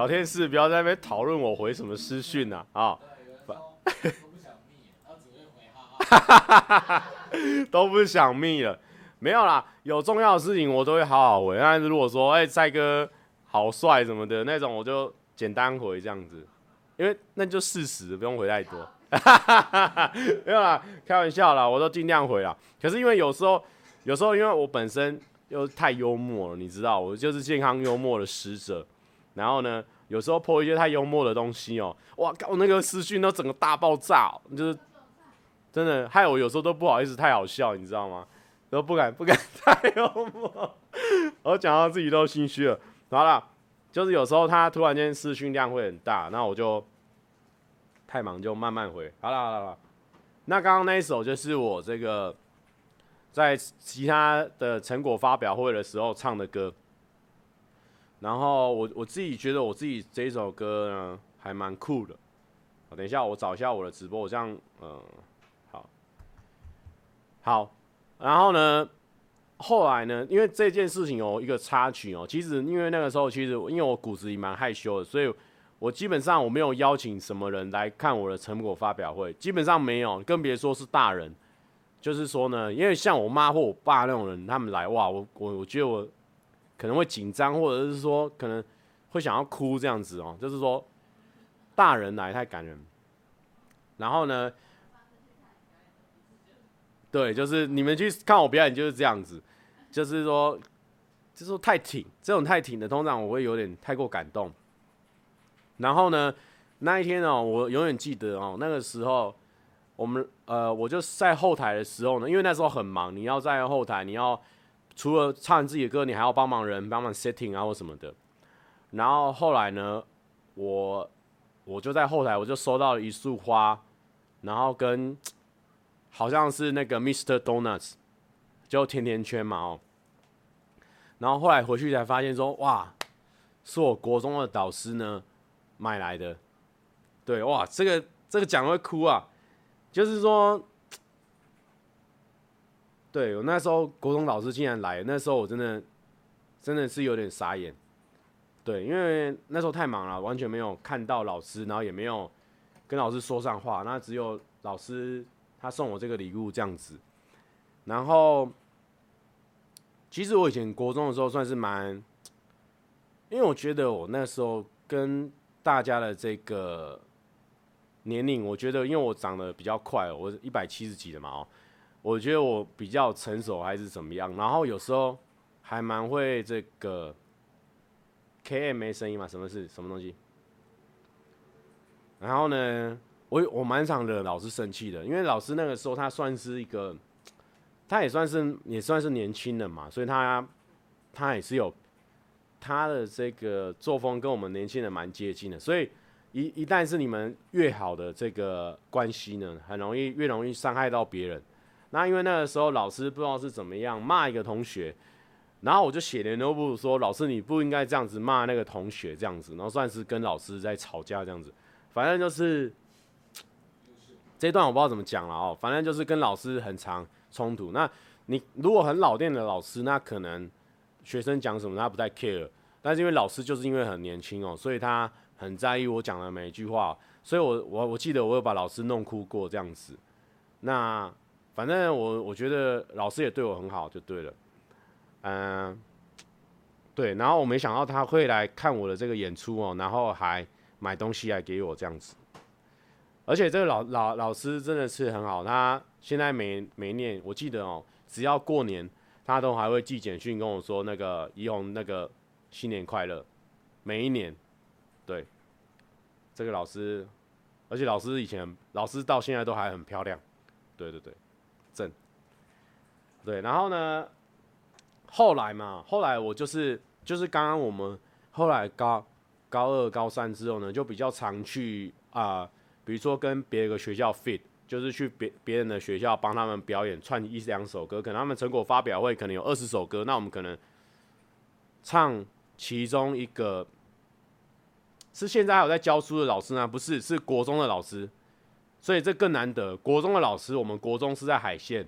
聊天室不要在那边讨论我回什么私讯呐啊，都不想。都不想密了，没有啦，有重要的事情我都会好好回。但是如果说哎，帅、哥好帅什么的那种，我就简单回这样子，因为那就事实，不用回太多。没有啦，开玩笑啦，我都尽量回啦。可是因为有时候，有时候因为我本身又太幽默了，你知道，我就是健康幽默的使者。然后呢，有时候 po 一些太幽默的东西哦、哇靠，那个私讯都整个大爆炸、喔，就是真的害我有时候都不好意思太好笑，你知道吗？都不敢不敢太幽默，我讲到自己都心虚了。好了，就是有时候他突然间私讯量会很大，那我就太忙就慢慢回。好了好了好了，那刚刚那一首就是我这个在其他的成果发表会的时候唱的歌。然后我我自己觉得我自己这首歌呢还蛮酷的。等一下我找一下我的直播，我这样嗯好，好，然后呢后来呢，因为这件事情有一个插曲哦，其实因为那个时候其实因为我骨子里蛮害羞的，所以我基本上我没有邀请什么人来看我的成果发表会，基本上没有，更别说是大人。就是说呢，因为像我妈或我爸那种人，他们来哇，我我我觉得我。可能会紧张，或者是说可能会想要哭这样子哦、就是说大人来太感人。然后呢，对，就是你们去看我表演就是这样子，就是说，就是说太挺，这种太挺的，通常我会有点太过感动。然后呢，那一天哦、我永远记得哦、那个时候我们呃，我就在后台的时候呢，因为那时候很忙，你要在后台，你要。除了唱自己的歌，你还要帮忙人，帮忙 setting 啊或什么的。然后后来呢，我我就在后台，我就收到了一束花，然后跟好像是那个 Mr. Donuts，就甜甜圈嘛哦。然后后来回去才发现说，哇，是我国中的导师呢买来的。对，哇，这个这个讲会哭啊，就是说。对，我那时候国中老师竟然来，那时候我真的真的是有点傻眼。对，因为那时候太忙了，完全没有看到老师，然后也没有跟老师说上话，那只有老师他送我这个礼物这样子。然后，其实我以前国中的时候算是蛮，因为我觉得我那时候跟大家的这个年龄，我觉得因为我长得比较快，我一百七十几的嘛哦。我觉得我比较成熟还是怎么样，然后有时候还蛮会这个 K M A 声音嘛？什么是什么东西？然后呢，我我蛮常惹老师生气的，因为老师那个时候他算是一个，他也算是也算是年轻人嘛，所以他他也是有他的这个作风跟我们年轻人蛮接近的，所以一一旦是你们越好的这个关系呢，很容易越容易伤害到别人。那因为那个时候老师不知道是怎么样骂一个同学，然后我就写联络簿说，老师你不应该这样子骂那个同学这样子，然后算是跟老师在吵架这样子，反正就是这段我不知道怎么讲了哦，反正就是跟老师很常冲突。那你如果很老练的老师，那可能学生讲什么他不太 care，但是因为老师就是因为很年轻哦，所以他很在意我讲的每一句话，所以我我我记得我有把老师弄哭过这样子。那反正我我觉得老师也对我很好就对了。嗯、对，然后我没想到他会来看我的这个演出哦，然后还买东西来给我这样子，而且这个老老老师真的是很好，他现在每每年我记得哦，只要过年他都还会寄简讯跟我说那个怡红那个新年快乐，每一年，对，这个老师，而且老师以前老师到现在都还很漂亮，对对对，对，然后呢？后来嘛，后来我就是就是刚刚我们后来高高二高三之后呢，就比较常去啊、比如说跟别个学校 fit，就是去别别人的学校帮他们表演串一两首歌，可能他们成果发表会可能有二十首歌，那我们可能唱其中一个，是现在还有在教书的老师呢？不是，是国中的老师，所以这更难得。国中的老师，我们国中是在海线，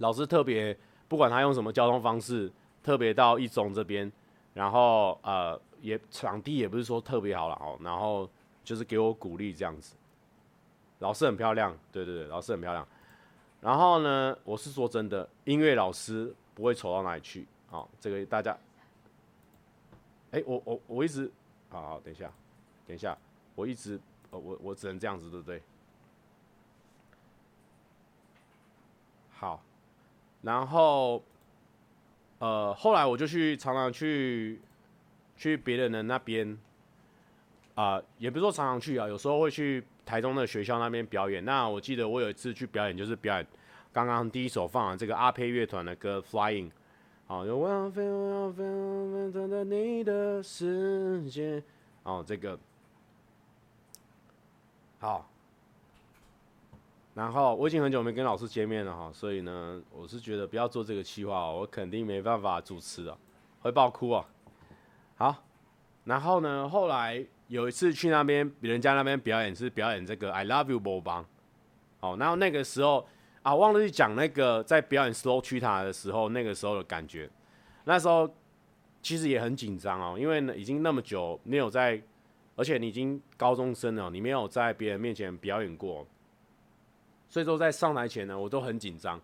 老师特别。不管他用什么交通方式，特别到一中这边，然后呃也场地也不是说特别好了哦，然后就是给我鼓励这样子。老师很漂亮，对对对，老师很漂亮。然后呢，我是说真的，音乐老师不会丑到哪里去，好，这个大家。哎，我我我一直，好好，等一下，等一下，我一直，我我只能这样子，对不对？好。然后，呃，后来我就去常常去去别人的那边，啊、也不是说常常去啊，有时候会去台中的学校那边表演。那我记得我有一次去表演，就是表演刚刚第一首放的这个阿呸乐团的歌《Flying》，好，就我要飞，我要飞，我飞到你的世界，哦，这个好。然后我已经很久没跟老师见面了哈，所以呢，我是觉得不要做这个企划，我肯定没办法主持了，会爆哭啊。好，然后呢，后来有一次去那边人家那边表演，是表演这个 I Love You 波邦。哦，然后那个时候啊，忘了去讲那个在表演 Slow 吉他的时候，那个时候的感觉。那时候其实也很紧张哦，因为呢已经那么久没有在，而且你已经高中生了，你没有在别人面前表演过。所以说，在上台前呢，我都很紧张。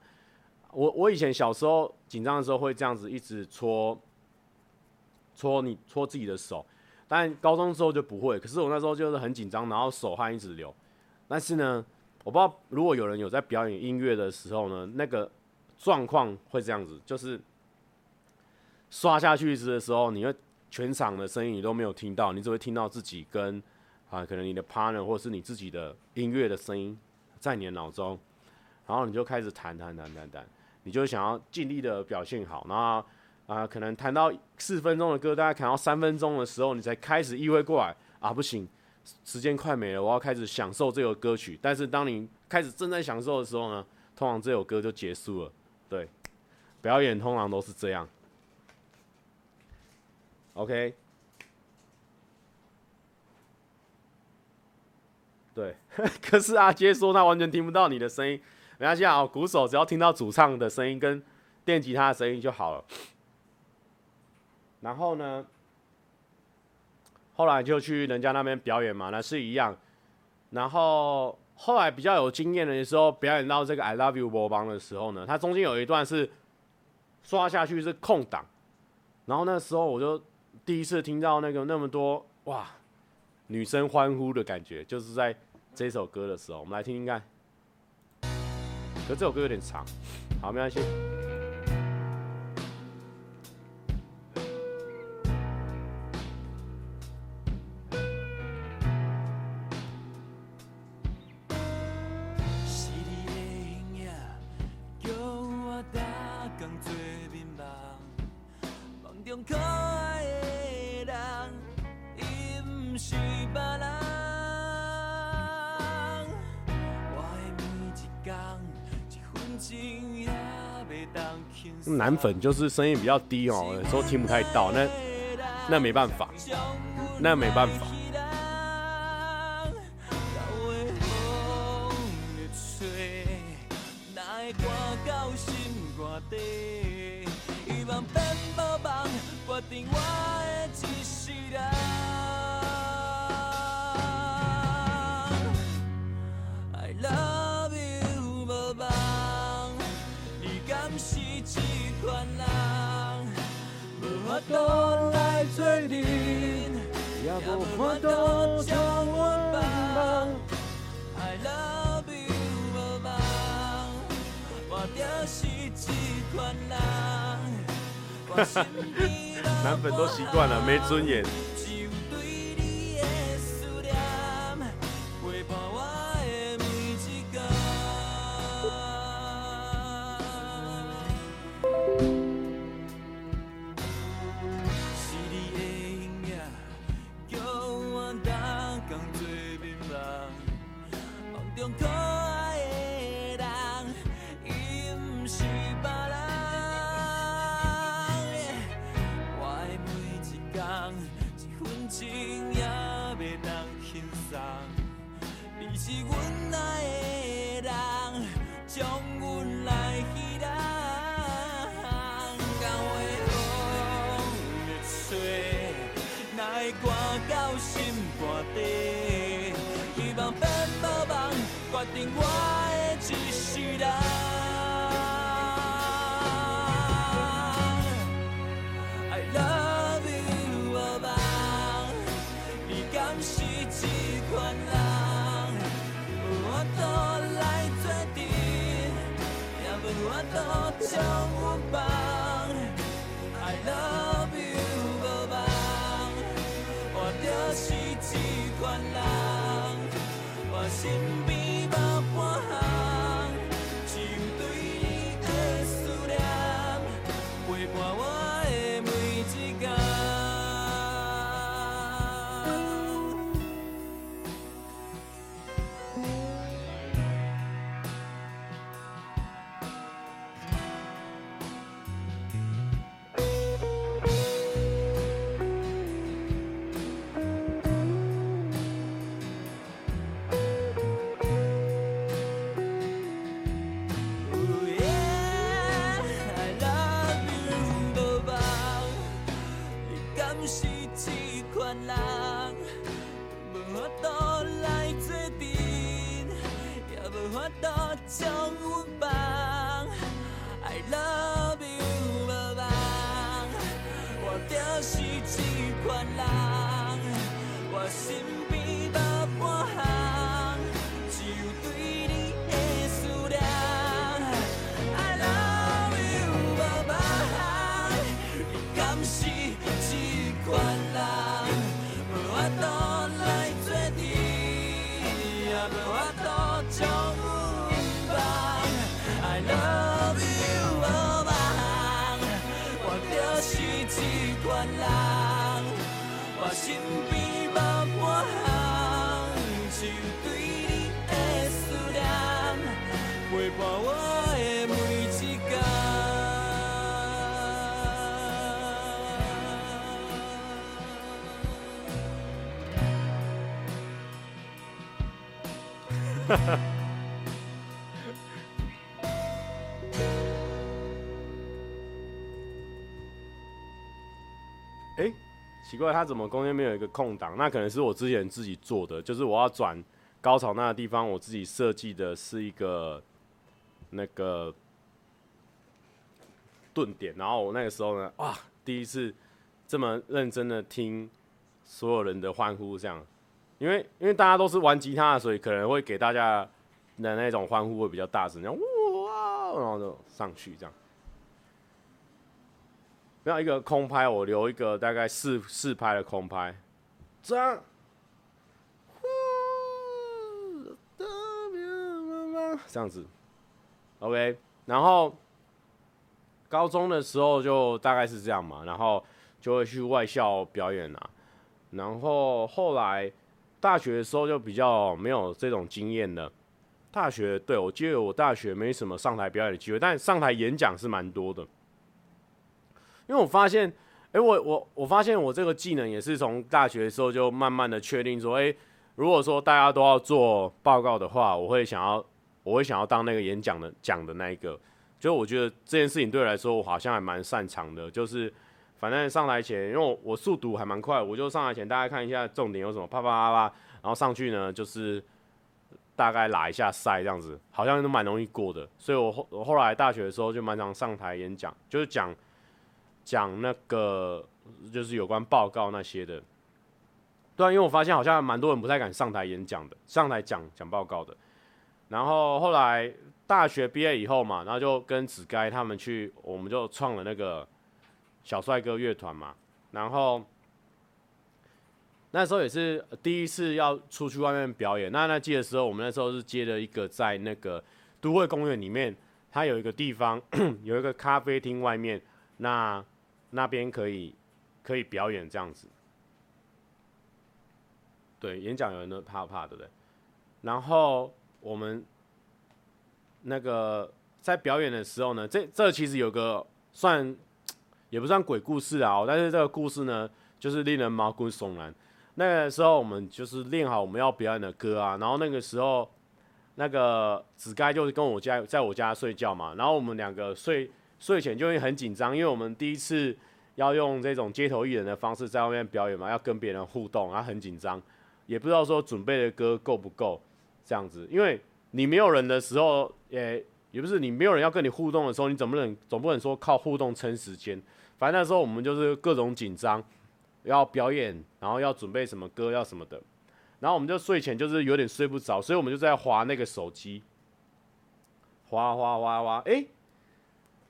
我我以前小时候紧张的时候会这样子一直搓搓你搓自己的手，但高中之后就不会。可是我那时候就是很紧张，然后手汗一直流。但是呢，我不知道如果有人有在表演音乐的时候呢，那个状况会这样子，就是刷下去时的时候，你会全场的声音你都没有听到，你只会听到自己跟啊可能你的 partner 或是你自己的音乐的声音。在你的脑中，然后你就开始弹弹弹弹弹，你就想要尽力的表现好，然后啊、可能弹到四分钟的歌，大概弹到三分钟的时候，你才开始意会过来啊，不行，时间快没了，我要开始享受这个歌曲。但是当你开始正在享受的时候呢，通常这首歌就结束了。对，表演通常都是这样。OK。对，可是阿杰说他完全听不到你的声音。没关系啊，鼓手只要听到主唱的声音跟电吉他的声音就好了。然后呢，后来就去人家那边表演嘛，那是一样。然后后来比较有经验的时候，表演到这个 I Love You 波邦的时候呢，它中间有一段是刷下去是空档，然后那时候我就第一次听到那个那么多哇女生欢呼的感觉，就是在。这首歌的时候，我们来听听看。可这首歌有点长，好，没关系。男粉就是声音比较低哦，有时候听不太到，那那没办法，那没办法。我定我。都来决定，也无法度将阮放。I love you，无望，我就是这款人。男粉都习惯了，没尊严。show. 人无法度来做阵也无法度将阮放 i love you 无望我就是这款人我心 哎，奇怪，他怎么中间没有一个空档？那可能是我之前自己做的，就是我要转高潮那个地方，我自己设计的是一个那个顿点。然后我那个时候呢，哇，第一次这么认真的听所有人的欢呼，这样，因为因为大家都是玩吉他的，所以可能会给大家的那种欢呼会比较大声，这样哇，然后就上去这样。要一个空拍，我留一个大概四四拍的空拍，这样，这样子，OK。然后高中的时候就大概是这样嘛，然后就会去外校表演啊。然后后来大学的时候就比较没有这种经验的。大学，对，我记得我大学没什么上台表演的机会，但上台演讲是蛮多的。因为我发现，哎，我我我发现我这个技能也是从大学的时候就慢慢的确定说，哎，如果说大家都要做报告的话，我会想要，我会想要当那个演讲的讲的那一个。就我觉得这件事情对我来说，我好像还蛮擅长的。就是反正上台前，因为我我速读还蛮快，我就上台前大家看一下重点有什么，啪啪啪啪，然后上去呢就是大概拉一下赛这样子，好像都蛮容易过的。所以我后我后来大学的时候就蛮常上台演讲，就是讲讲那个就是有关报告那些的。对啊，因为我发现好像蛮多人不太敢上台演讲的，上台讲讲报告的。然后后来。大学毕业以后嘛，然后就跟子该他们去，我们就创了那个小帅哥乐团嘛。然后那时候也是第一次要出去外面表演。那那季的时候，我们那时候是接了一个在那个都会公园里面，它有一个地方 有一个咖啡厅外面，那那边可以可以表演这样子。对，演讲有人都怕怕，对不对？然后我们。那个在表演的时候呢，这这其实有个算也不算鬼故事啊，但是这个故事呢，就是令人毛骨悚然。那个时候我们就是练好我们要表演的歌啊，然后那个时候那个子该就是跟我家在我家睡觉嘛，然后我们两个睡睡前就会很紧张，因为我们第一次要用这种街头艺人的方式在外面表演嘛，要跟别人互动，然后很紧张，也不知道说准备的歌够不够这样子，因为。你没有人的时候，也也不是你没有人要跟你互动的时候，你总不能总不能说靠互动撑时间。反正那时候我们就是各种紧张，要表演，然后要准备什么歌要什么的，然后我们就睡前就是有点睡不着，所以我们就在划那个手机，划划划划，哎、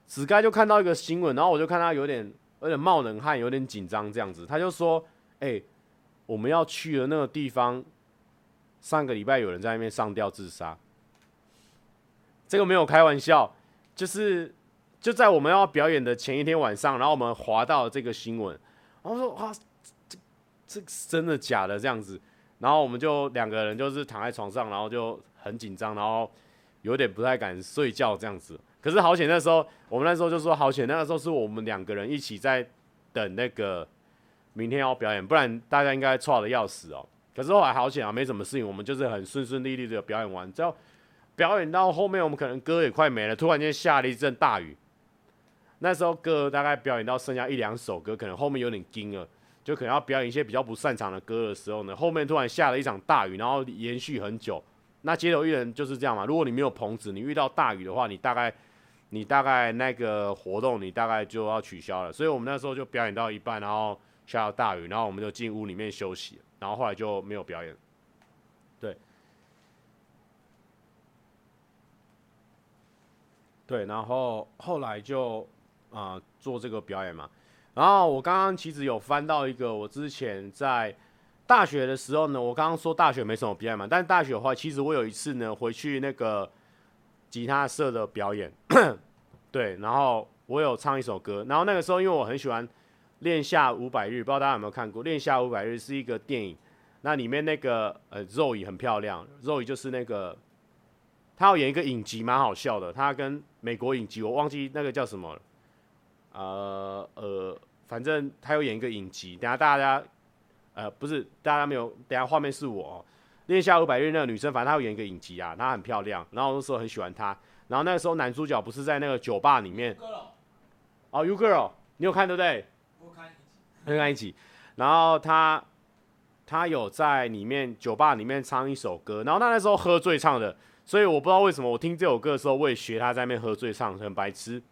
子该就看到一个新闻，然后我就看他有点有点冒冷汗，有点紧张这样子，他就说，哎、我们要去的那个地方，上个礼拜有人在那边上吊自杀。这个没有开玩笑，就是就在我们要表演的前一天晚上，然后我们滑到这个新闻，然后说哇，这这真的假的这样子，然后我们就两个人就是躺在床上，然后就很紧张，然后有点不太敢睡觉这样子。可是好险那时候，我们那时候就说好险，那个时候是我们两个人一起在等那个明天要表演，不然大家应该错的要死哦。可是后来好险啊，没什么事情，我们就是很顺顺利利的表演完，之后。表演到后面，我们可能歌也快没了，突然间下了一阵大雨。那时候歌大概表演到剩下一两首歌，可能后面有点惊了，就可能要表演一些比较不擅长的歌的时候呢，后面突然下了一场大雨，然后延续很久。那街头艺人就是这样嘛，如果你没有棚子，你遇到大雨的话，你大概你大概那个活动你大概就要取消了。所以我们那时候就表演到一半，然后下了大雨，然后我们就进屋里面休息，然后后来就没有表演。对，然后后来就啊、做这个表演嘛。然后我刚刚其实有翻到一个，我之前在大学的时候呢，我刚刚说大学没什么表演嘛，但是大学的话，其实我有一次呢回去那个吉他社的表演，对，然后我有唱一首歌。然后那个时候，因为我很喜欢《恋夏五百日》，不知道大家有没有看过《恋夏五百日》是一个电影，那里面那个呃肉蚁很漂亮肉蚁就是那个。他要演一个影集，蛮好笑的。他跟美国影集，我忘记那个叫什么了。呃呃，反正他有演一个影集。等下大家，呃，不是大家没有，等下画面是我。恋夏五百日那个女生，反正她有演一个影集啊，她很漂亮。然后那时候很喜欢她。然后那个时候男主角不是在那个酒吧里面。哦，You Girl，你有看对不对？我看一集。我看一集。然后他他有在里面酒吧里面唱一首歌，然后他那时候喝醉唱的。所以我不知道为什么我听这首歌的时候，我也学他在那边喝醉唱，很白痴。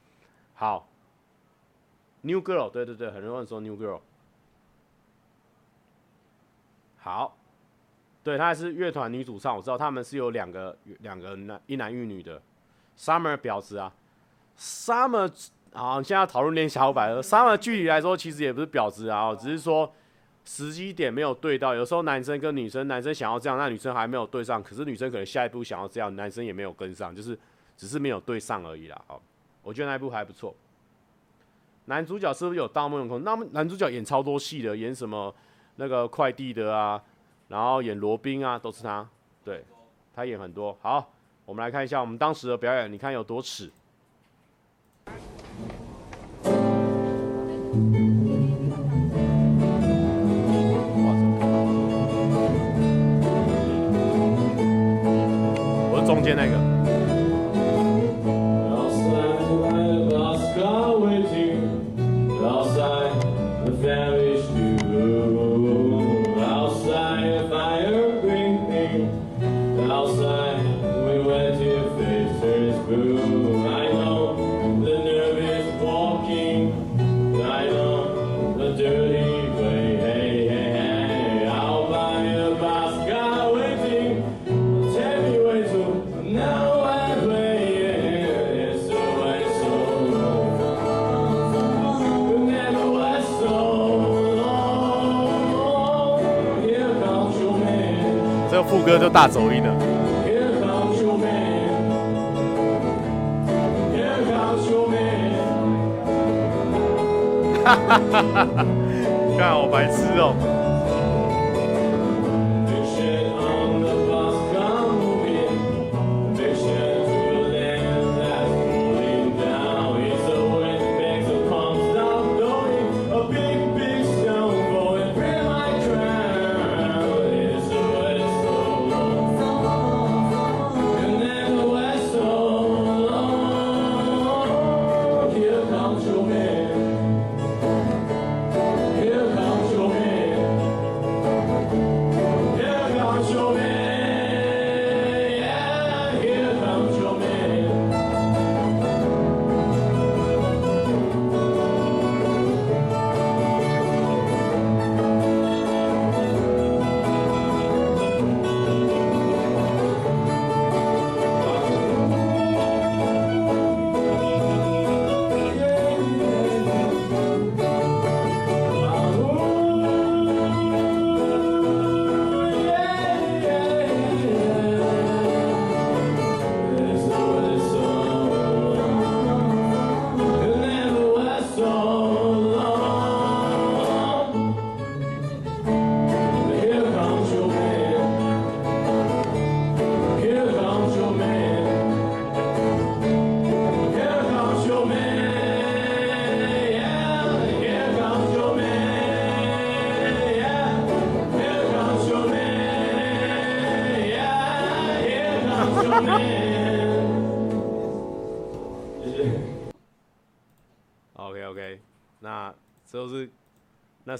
好，New Girl，对对对，很多人说 New Girl。好，对，她还是乐团女主唱，我知道他们是有两个两个男一男一女的。Summer 婊子啊，Summer，好，现在讨论恋夏五百日。Summer 具体来说其实也不是婊子啊，只是说。时机点没有对到，有时候男生跟女生，男生想要这样，那女生还没有对上，可是女生可能下一步想要这样，男生也没有跟上，就是只是没有对上而已啦。好，我觉得那一部还不错。男主角是不是有大梦有空？那么男主角演超多戏的，演什么那个快递的啊，然后演罗宾啊，都是他。对，他演很多。好，我们来看一下我们当时的表演，你看有多耻。我是中间那个。歌就大走音了。Man. Here comes your man. 看好白痴哦、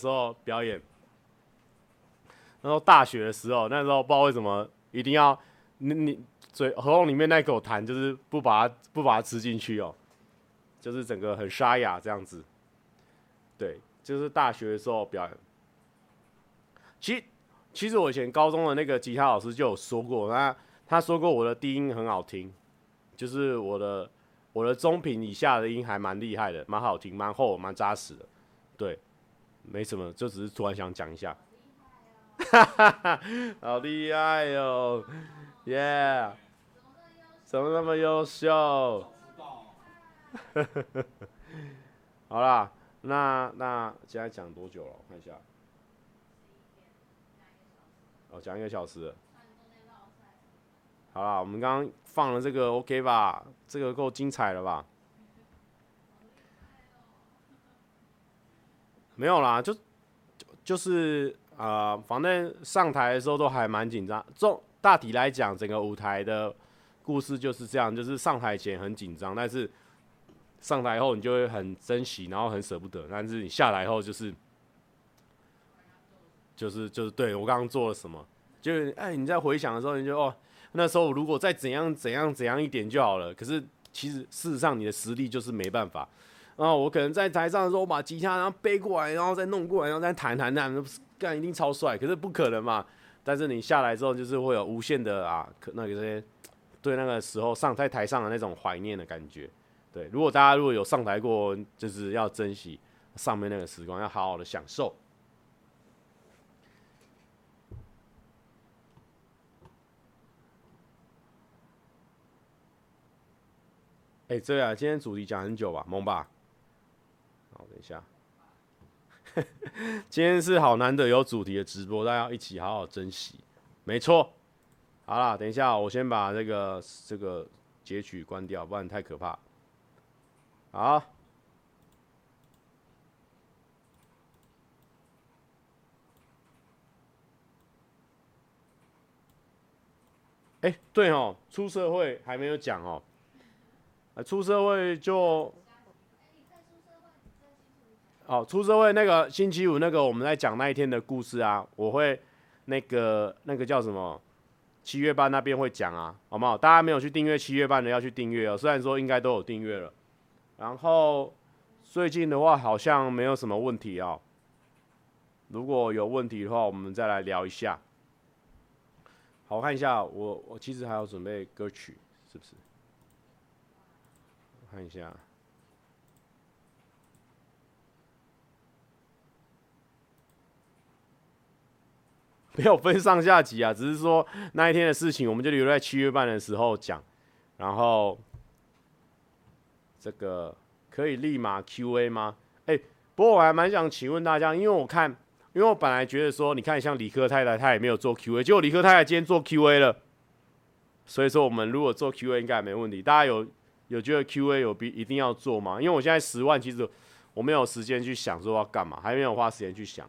时候表演。那时候大学的时候，那时候不知道为什么一定要你你嘴喉咙里面那口痰，就是不把它不把它吃进去哦，就是整个很沙哑这样子。对，就是大学的时候表演。其实其实我以前高中的那个吉他老师就有说过，那他说过我的低音很好听，就是我的。我的中频以下的音还蛮厉害的，蛮好听，蛮厚，蛮扎实的。对，没什么，就只是突然想讲一下。哈哈哈，好厉害哟，Yeah！怎么那么优秀？好啦，那那现在讲多久了？我看一下。哦，讲一个小时。好啦，我们刚刚放了这个 OK 吧？这个够精彩了吧？没有啦，就就就是啊、反正上台的时候都还蛮紧张。这大体来讲，整个舞台的故事就是这样，就是上台前很紧张，但是上台后你就会很珍惜，然后很舍不得。但是你下来后就是就是就是对我刚刚做了什么，就哎你在回想的时候，你就哦。那时候如果再怎样怎样怎样一点就好了，可是其实事实上你的实力就是没办法。啊，我可能在台上的时候我把吉他然后背过来，然后再弄过来，然后再弹弹弹，干一定超帅。可是不可能嘛。但是你下来之后，就是会有无限的啊，可那个些对那个时候上在台上的那种怀念的感觉。对，如果大家如果有上台过，就是要珍惜上面那个时光，要好好的享受。哎、欸，对啊，今天主题讲很久吧，萌吧。等一下，今天是好难得有主题的直播，大家要一起好好珍惜。没错，好啦，等一下，我先把这个这个截取关掉，不然太可怕。好。哎、哎，对哦，出社会还没有讲哦。啊，出社会就，哦，出社会那个星期五那个我们在讲那一天的故事啊，我会那个那个叫什么七月半那边会讲啊，好不好？大家没有去订阅七月半的要去订阅哦，虽然说应该都有订阅了。然后最近的话好像没有什么问题啊，如果有问题的话，我们再来聊一下。好，我看一下，我我其实还要准备歌曲，是不是？看一下，没有分上下集啊，只是说那一天的事情，我们就留在七月半的时候讲。然后这个可以立马 Q&A 吗？哎，不过我还蛮想请问大家，因为我看，因为我本来觉得说，你看像理科太太，她也没有做 Q&A，结果理科太太今天做 Q&A 了，所以说我们如果做 Q&A 应该也没问题。大家有？有觉得 Q&A 有必一定要做吗？因为我现在十万，其实我没有时间去想说要干嘛，还没有花时间去想。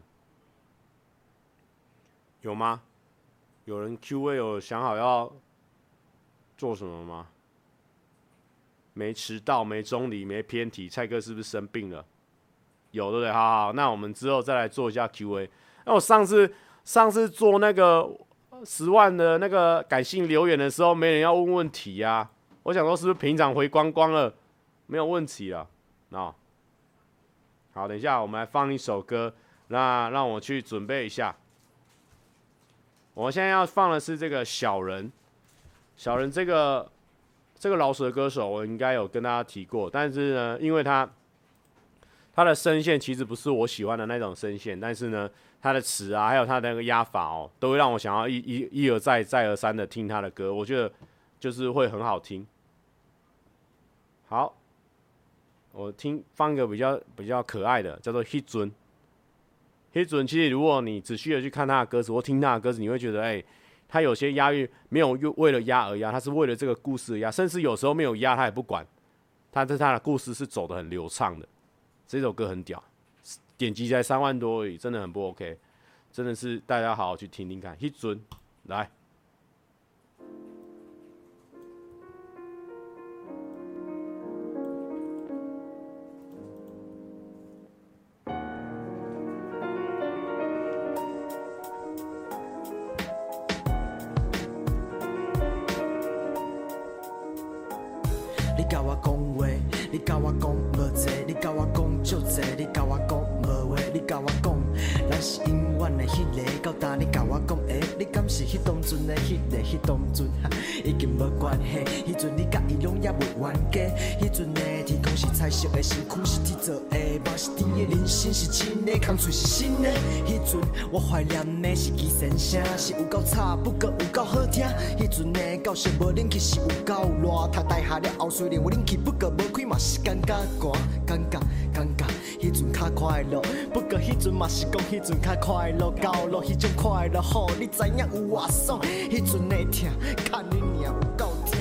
有吗？有人 Q&A 有想好要做什么吗？没迟到，没中离，没偏题。蔡哥是不是生病了？有对不对？好好，那我们之后再来做一下 Q&A。那我上次上次做那个十万的那个感性留言的时候，没人要问问题呀、啊。我想说，是不是平常回光光了，没有问题了？啊，好，等一下我们来放一首歌，那让我去准备一下。我现在要放的是这个小人，小人这个这个老舍歌手，我应该有跟大家提过，但是呢，因为他他的声线其实不是我喜欢的那种声线，但是呢，他的词啊，还有他的那个压法哦，都会让我想要一一一而再再而三的听他的歌，我觉得就是会很好听。好，我听放一个比较比较可爱的，叫做《迄阵》。黑准其实，如果你仔细的去看他的歌词或听他的歌词，你会觉得，哎、他有些押韵没有为为了押而押，他是为了这个故事而押，甚至有时候没有押他也不管，他这他的故事是走的很流畅的。这首歌很屌，点击才三万多而已，真的很不 OK，真的是大家好好去听听看。黑准来迄个迄当阵已经无关系。迄阵你甲伊拢也未冤家，迄阵的天空是彩色的，身躯是铁做的，梦是甜的，人生是真的，空嘴是新的。迄阵我怀念的是机先生，是有够吵，不过有够好听。迄阵的教室无冷气是有够热，读大下了后虽然有冷气，不过无开嘛是感觉寒，感觉。阵较快乐，不过迄阵嘛是讲迄阵较快乐，到了迄种快乐，吼你知影有偌爽。迄阵的痛，看你娘有够痛。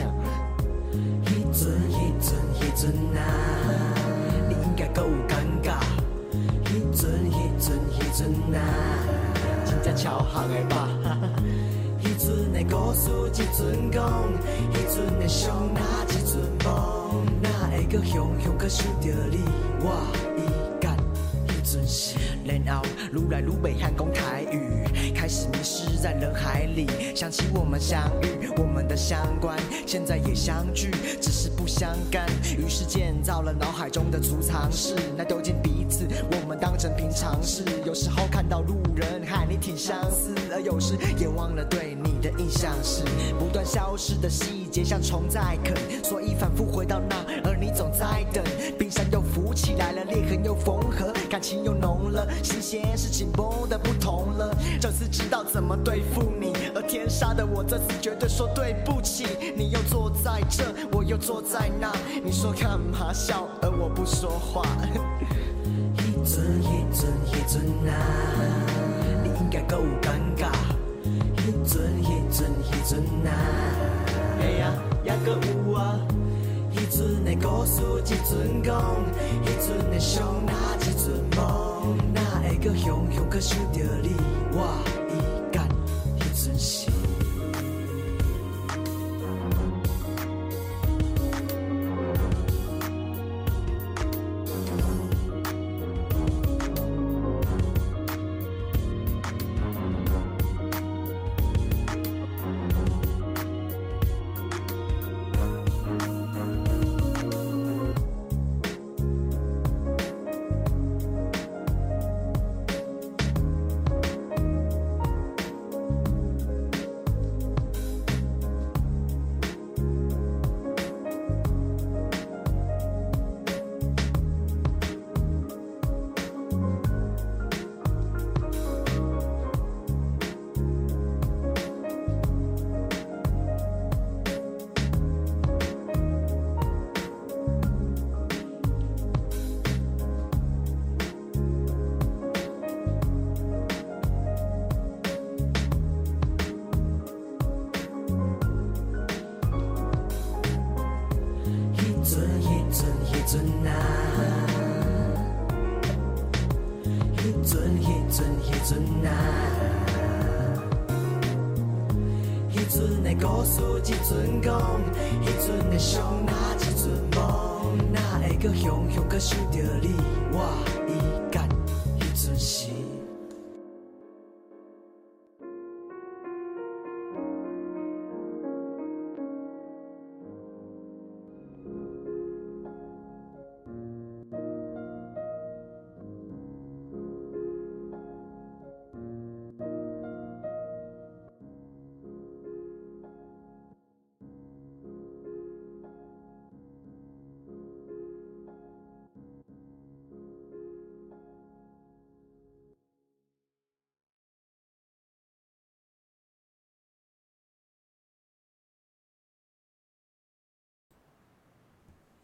迄阵迄阵迄阵啊，你应该够有感觉。迄阵，迄阵，迄阵啊，真正超红的吧？迄阵的故事一阵讲，迄阵的伤哪一阵忘？哪会搁雄雄搁想着你？我，迄阵是。然后如来如北汉宫台语，开始迷失在人海里。想起我们相遇，我们的相关，现在也相聚，只是不相干。于是建造了脑海中的储藏室，那丢进彼此，我们当成平常事。有时候看到路人和你挺相似，而有时也忘了对你的印象是不断消失的细像虫在啃，所以反复回到那，而你总在等。冰山又浮起来了，裂痕又缝合，感情又浓了。新鲜是紧绷的不同了，这次知道怎么对付你，而天杀的我这次绝对说对不起。你又坐在这，我又坐在那，你说干嘛笑，而我不说话。一阵一阵一阵啊，你应该够尴尬。一阵一阵一阵啊，哎呀呀个有啊，一阵的故事一阵讲，一阵的伤哪一阵梦，哪会。搁雄雄搁想着你，我已干，迄阵是。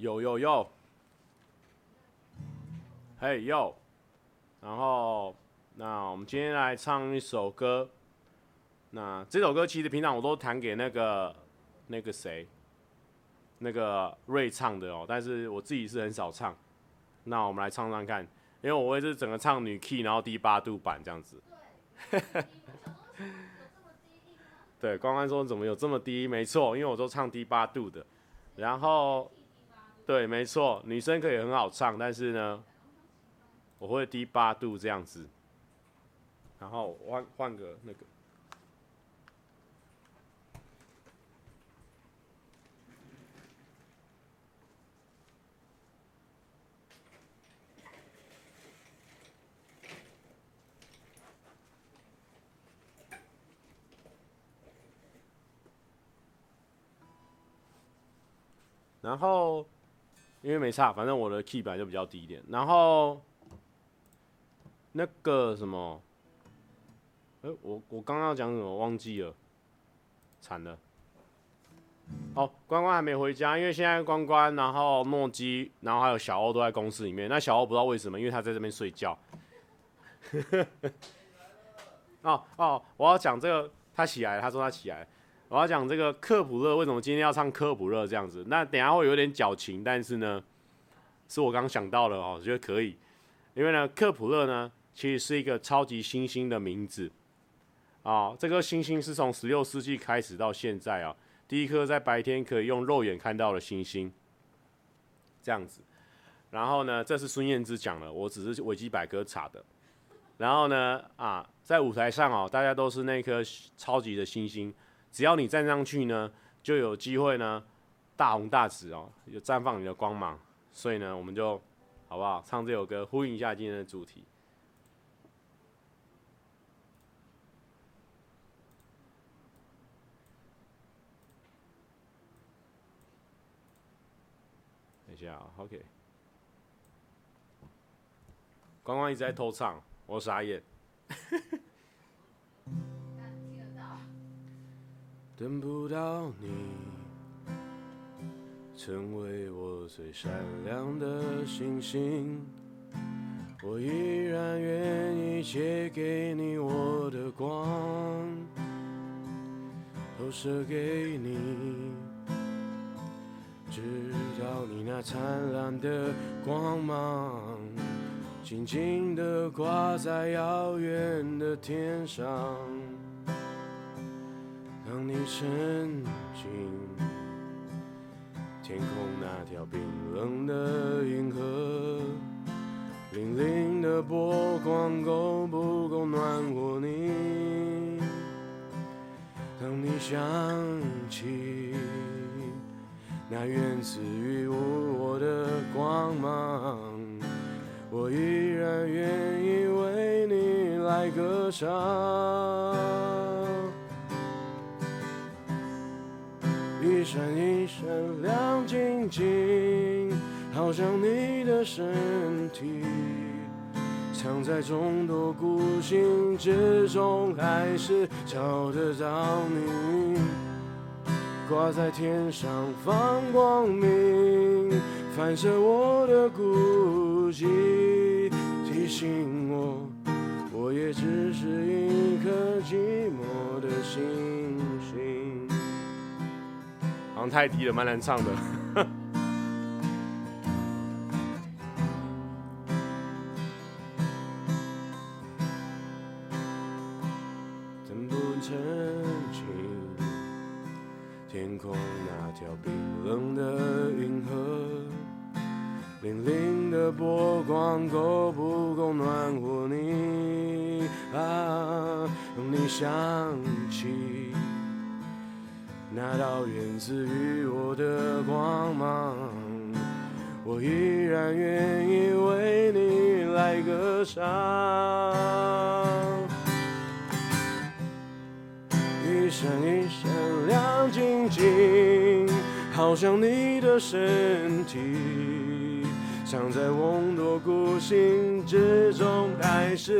有有有，嘿有，然后那我们今天来唱一首歌。那这首歌其实平常我都弹给那个那个谁，那个瑞唱的哦，但是我自己是很少唱。那我们来唱唱看，因为我会是整个唱女 key，然后低八度版这样子。对，关关说怎么有这么低？没错，因为我都唱低八度的，然后。对，没错，女生可以很好唱，但是呢，我会低八度这样子，然后换换个那个。然后。因为没差，反正我的 key 本来就比较低一点。然后那个什么，哎，我我刚刚要讲什么忘记了，惨了。哦，关关还没回家，因为现在关关，然后诺基，然后还有小欧都在公司里面。那小欧不知道为什么，因为他在这边睡觉。哦哦，我要讲这个，他起来了，他说他起来了。我要讲这个科普乐为什么今天要唱科普乐这样子？那等下会有点矫情，但是呢，是我刚想到的哦，我觉得可以。因为呢，科普乐呢其实是一个超级新星的名字啊。这颗星星是从十六世纪开始到现在啊，第一颗在白天可以用肉眼看到的星星，这样子。然后呢，这是孙燕姿讲的，我只是维基百科查的。然后呢，啊，在舞台上哦，大家都是那颗超级的星星。只要你站上去呢，就有机会呢，大红大紫哦，就绽放你的光芒。所以呢，我们就好不好唱这首歌，呼应一下今天的主题。等一下啊，OK。刚刚一直在偷唱，我傻眼。等不到你，成为我最闪亮的星星，我依然愿意借给你我的光，投射给你，直到你那灿烂的光芒，静静地挂在遥远的天上。当你沉进天空那条冰冷的银河，粼粼的波光够不够暖和你？当你想起那源自于我的光芒，我依然愿意为你来歌唱。一闪一闪亮晶晶，好像你的身体藏在众多孤星之中，还是找得到你。挂在天上放光明，反射我的孤寂，提醒我，我也只是一颗寂寞的星星。太低了，蛮难唱的。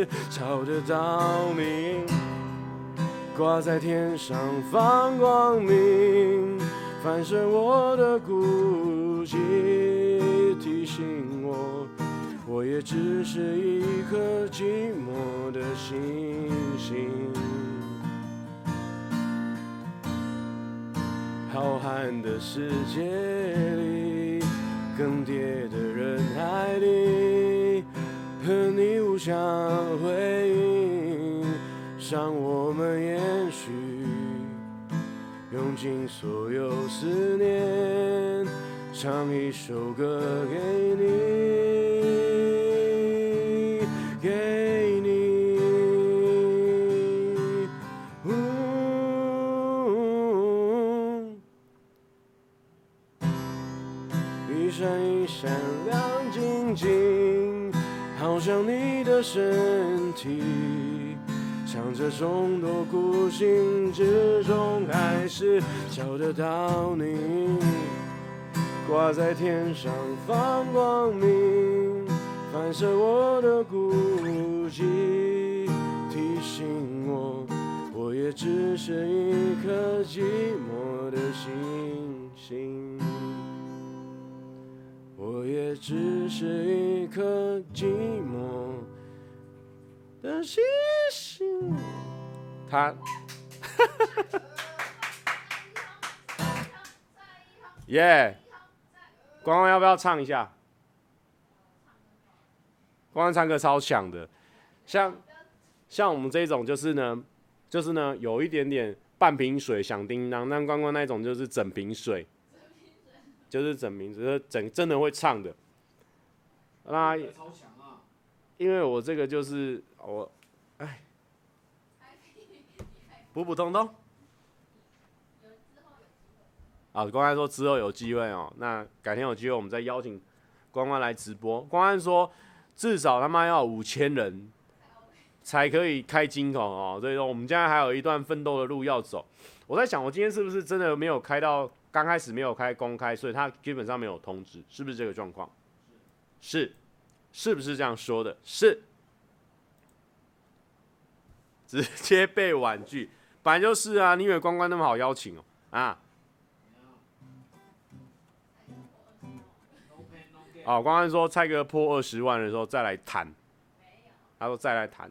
还是朝着岛明，挂在天上放光明，反射我的孤寂，提醒我，我也只是一颗寂寞的星星。浩瀚的世界里，更迭的人海里，和你无相回应，让我们延续，用尽所有思念，唱一首歌给你，给你。一闪一闪亮晶晶，好像你身体，藏着众多孤星之中，还是找得到你，挂在天上放光明，反射我的孤寂，提醒我，我也只是一颗寂寞的星星。我也只是一颗寂寞的星星。他，耶！光光要不要唱一下？光光唱歌超强的，像像我们这种就是呢，就是呢有一点点半瓶水响叮当，但光光那种就是整瓶水。就是整名字，就是整真的会唱的。那！因为我这个就是我，哎，普普通通。啊，光安说之后有机会哦，那改天有机会我们再邀请光安来直播。光安说至少他妈要五千人才可以开金口哦，所以说我们现在还有一段奋斗的路要走。我在想，我今天是不是真的没有开到？刚开始没有开公开，所以他基本上没有通知，是不是这个状况？是，是不是这样说的？是，直接被婉拒，本来就是啊！你以为关关那么好邀请哦？啊？哦，关关说蔡哥破二十万的时候再来谈，他说再来谈，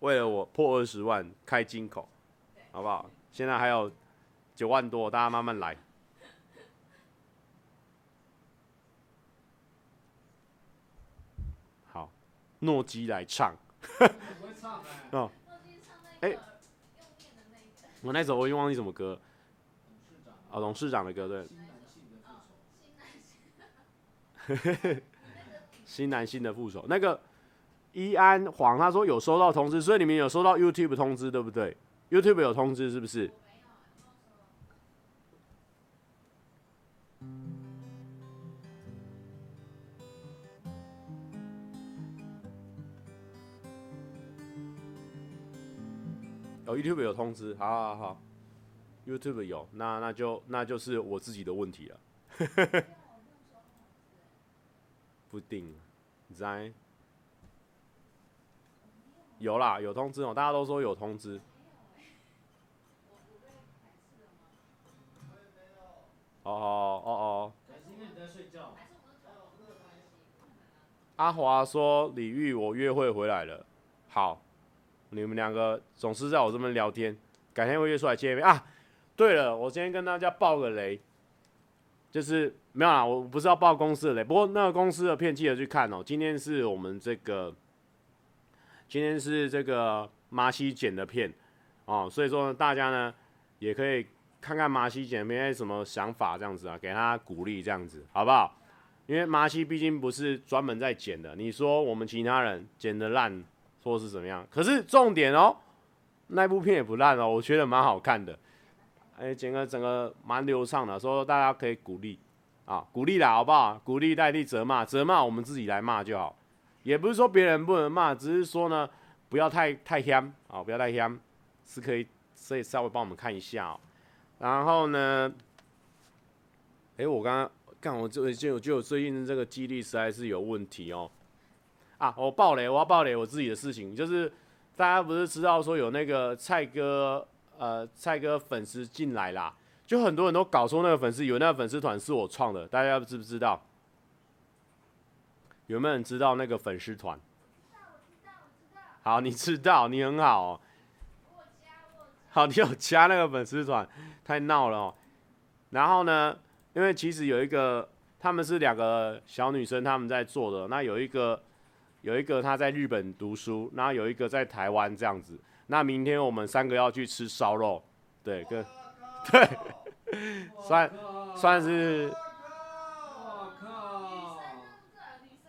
为了我破二十万开金口，好不好？现在还有。九万多，大家慢慢来。好，诺基来唱。哦，哎，我那首我已经忘记什么歌。哦，董事长的歌对。新男性的副手，那个伊安黄他说有收到通知，所以你们有收到 YouTube 通知对不对？YouTube 有通知是不是？，YouTube 有通知，好好好，YouTube 有，那那就那就是我自己的问题了，不定，你猜？有啦，有通知哦，大家都说有通知。哦哦哦哦。阿华说：“李玉，我约会回来了。”好。你们两个总是在我这边聊天，改天会约出来见面啊！对了，我今天跟大家爆个雷，就是没有啦，我不是要爆公司的雷，不过那个公司的片记得去看哦。今天是我们这个，今天是这个麻西剪的片哦，所以说呢，大家呢也可以看看麻西剪片什么想法这样子啊，给他鼓励这样子，好不好？因为麻西毕竟不是专门在剪的，你说我们其他人剪的烂，或是怎么样？可是重点哦，那部片也不烂哦，我觉得蛮好看的，哎、欸，剪个整个蛮流畅的，说大家可以鼓励啊，鼓励啦，好不好？鼓励代替责骂，责骂我们自己来骂就好，也不是说别人不能骂，只是说呢，不要太太香啊，不要太香，是可以，所以稍微帮我们看一下哦。然后呢，哎、我刚刚。看我最近，我觉得我最近这个记忆力实在是有问题哦。啊，我爆雷，我要爆雷我自己的事情，就是大家不是知道说有那个蔡哥，呃，蔡哥粉丝进来啦，就很多人都搞错那个粉丝，有那个粉丝团是我创的，大家知不知道？有没有人知道那个粉丝团？好，你知道，你很好哦。好，你有加那个粉丝团，太闹了哦。然后呢？因为其实有一个，他们是两个小女生，他们在做的。那有一个，有一个他在日本读书，然后有一个在台湾这样子。那明天我们三个要去吃烧肉，对，跟，对，算算是，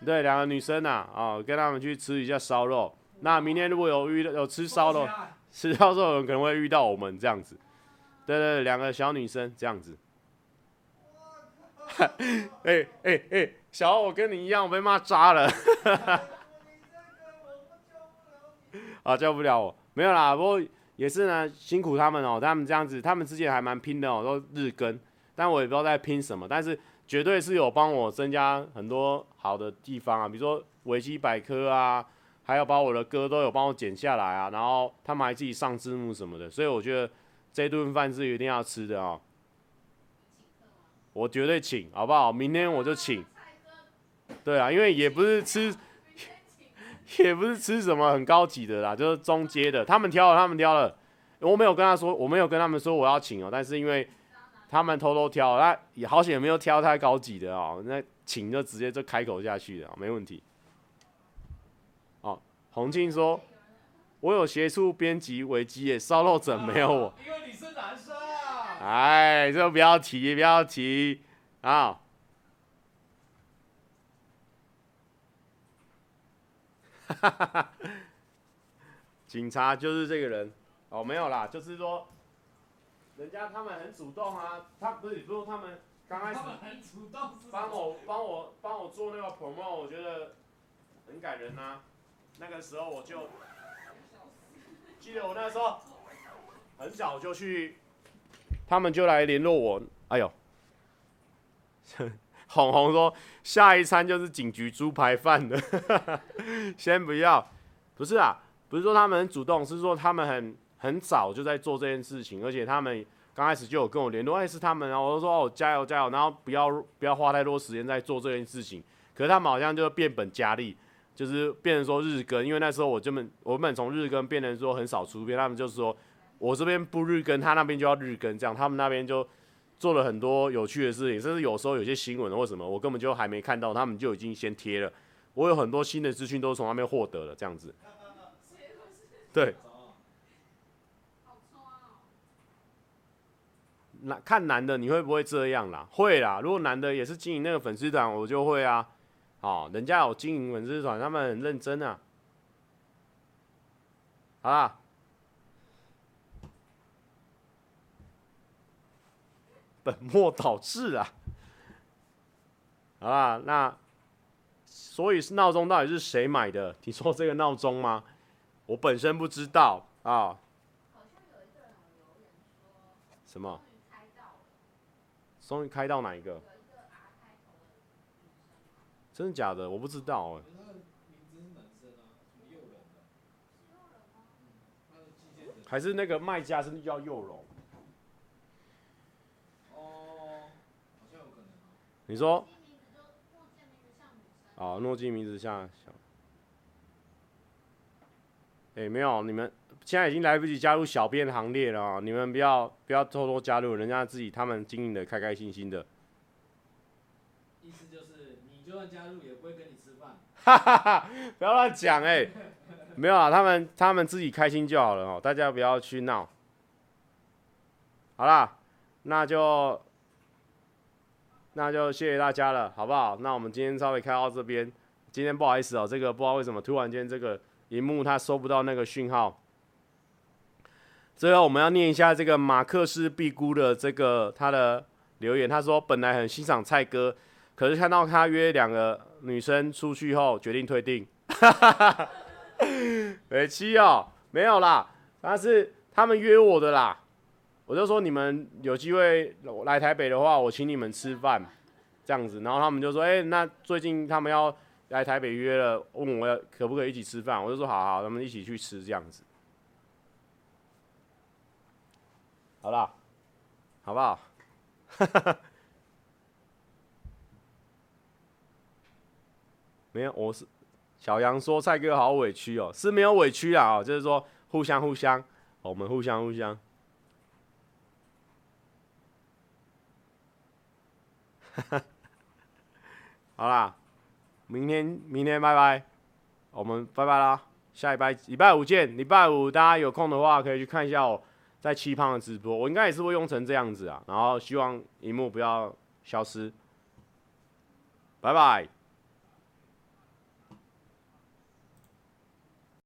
对，两个女生呐，啊，跟他们去吃一下烧肉。那明天如果有遇到有吃烧肉，吃烧肉有可能会遇到我们这样子。对对，两个小女生这样子。哎哎哎，小欧，我跟你一样，我被骂渣了。啊，救不了我，没有啦。不过也是呢，辛苦他们哦。他们这样子，他们之前还蛮拼的哦，都日更。但我也不知道在拼什么，但是绝对是有帮我增加很多好的地方啊，比如说维基百科啊，还有把我的歌都有帮我剪下来啊，然后他们还自己上字幕什么的，所以我觉得这顿饭是一定要吃的哦。我绝对请，好不好？明天我就请。对啊，因为也不是吃，也不是吃什么很高级的啦，就是中阶的。他们挑了，他们挑了。我没有跟他说，我没有跟他们说我要请哦。但是因为他们偷偷挑，那也好险也没有挑太高级的哦。那请就直接就开口下去了，没问题。哦，洪庆说，我有协助编辑维基耶，烧肉怎没有我？因为你是男生。哎，这个不要提，不要提啊！哈哈哈哈 警察就是这个人哦，没有啦，就是说，人家他们很主动啊，他不是说他们刚开始帮我帮我帮我做那个 promo，我觉得很感人呐。那个时候我就记得我那时候很早就去。他们就来联络我，哎呦，红红说下一餐就是警局猪排饭的，先不要，不是啊，不是说他们很主动，是说他们很很早就在做这件事情，而且他们刚开始就有跟我联络，哎是他们啊，我就说哦加油加油，然后不要不要花太多时间在做这件事情，可是他们好像就变本加厉，就是变成说日更，因为那时候我根本我本从日更变成说很少出片，他们就说。我这边不日更，他那边就要日更，这样他们那边就做了很多有趣的事情，甚至有时候有些新闻或什么，我根本就还没看到，他们就已经先贴了。我有很多新的资讯都是从那边获得了，这样子。对。那看男的你会不会这样啦？会啦，如果男的也是经营那个粉丝团，我就会啊。哦，人家有经营粉丝团，他们很认真啊。好啦。本末倒置啊！好啦，那所以是闹钟到底是谁买的？你说这个闹钟吗？我本身不知道啊。什么？终于开到哪一个？真的假的？我不知道哎。还是那个卖家是叫幼龙？你说，哦，诺基名字像小，哎、欸，没有，你们现在已经来不及加入小编行列了啊！你们不要不要偷偷加入，人家自己他们经营的开开心心的。意思就是，你就算加入也不会跟你吃饭。哈哈哈！不要乱讲哎，没有啊，他们他们自己开心就好了哦，大家不要去闹。好啦，那就那就谢谢大家了，好不好？那我们今天稍微开到这边。今天不好意思哦，这个不知道为什么突然间这个荧幕它收不到那个讯号。最后我们要念一下这个马克思必估的这个他的留言，他说本来很欣赏蔡哥，可是看到他约两个女生出去后，决定退订。哈哈哈，北七哦，没有啦，但是他们约我的啦，我就说你们有机会来台北的话，我请你们吃饭，这样子，然后他们就说，哎、那最近他们要。来台北约了，问我要可不可以一起吃饭，我就说好好，咱们一起去吃这样子，好啦，好不好？没有，我是小杨说蔡哥好委屈哦，是没有委屈啦，哦，就是说互相互相，我们互相互相，好啦。明天，明天拜拜，我们拜拜啦！下礼拜礼拜五见。礼拜五大家有空的话，可以去看一下我在七胖的直播。我应该也是会用成这样子啊，然后希望荧幕不要消失。拜拜。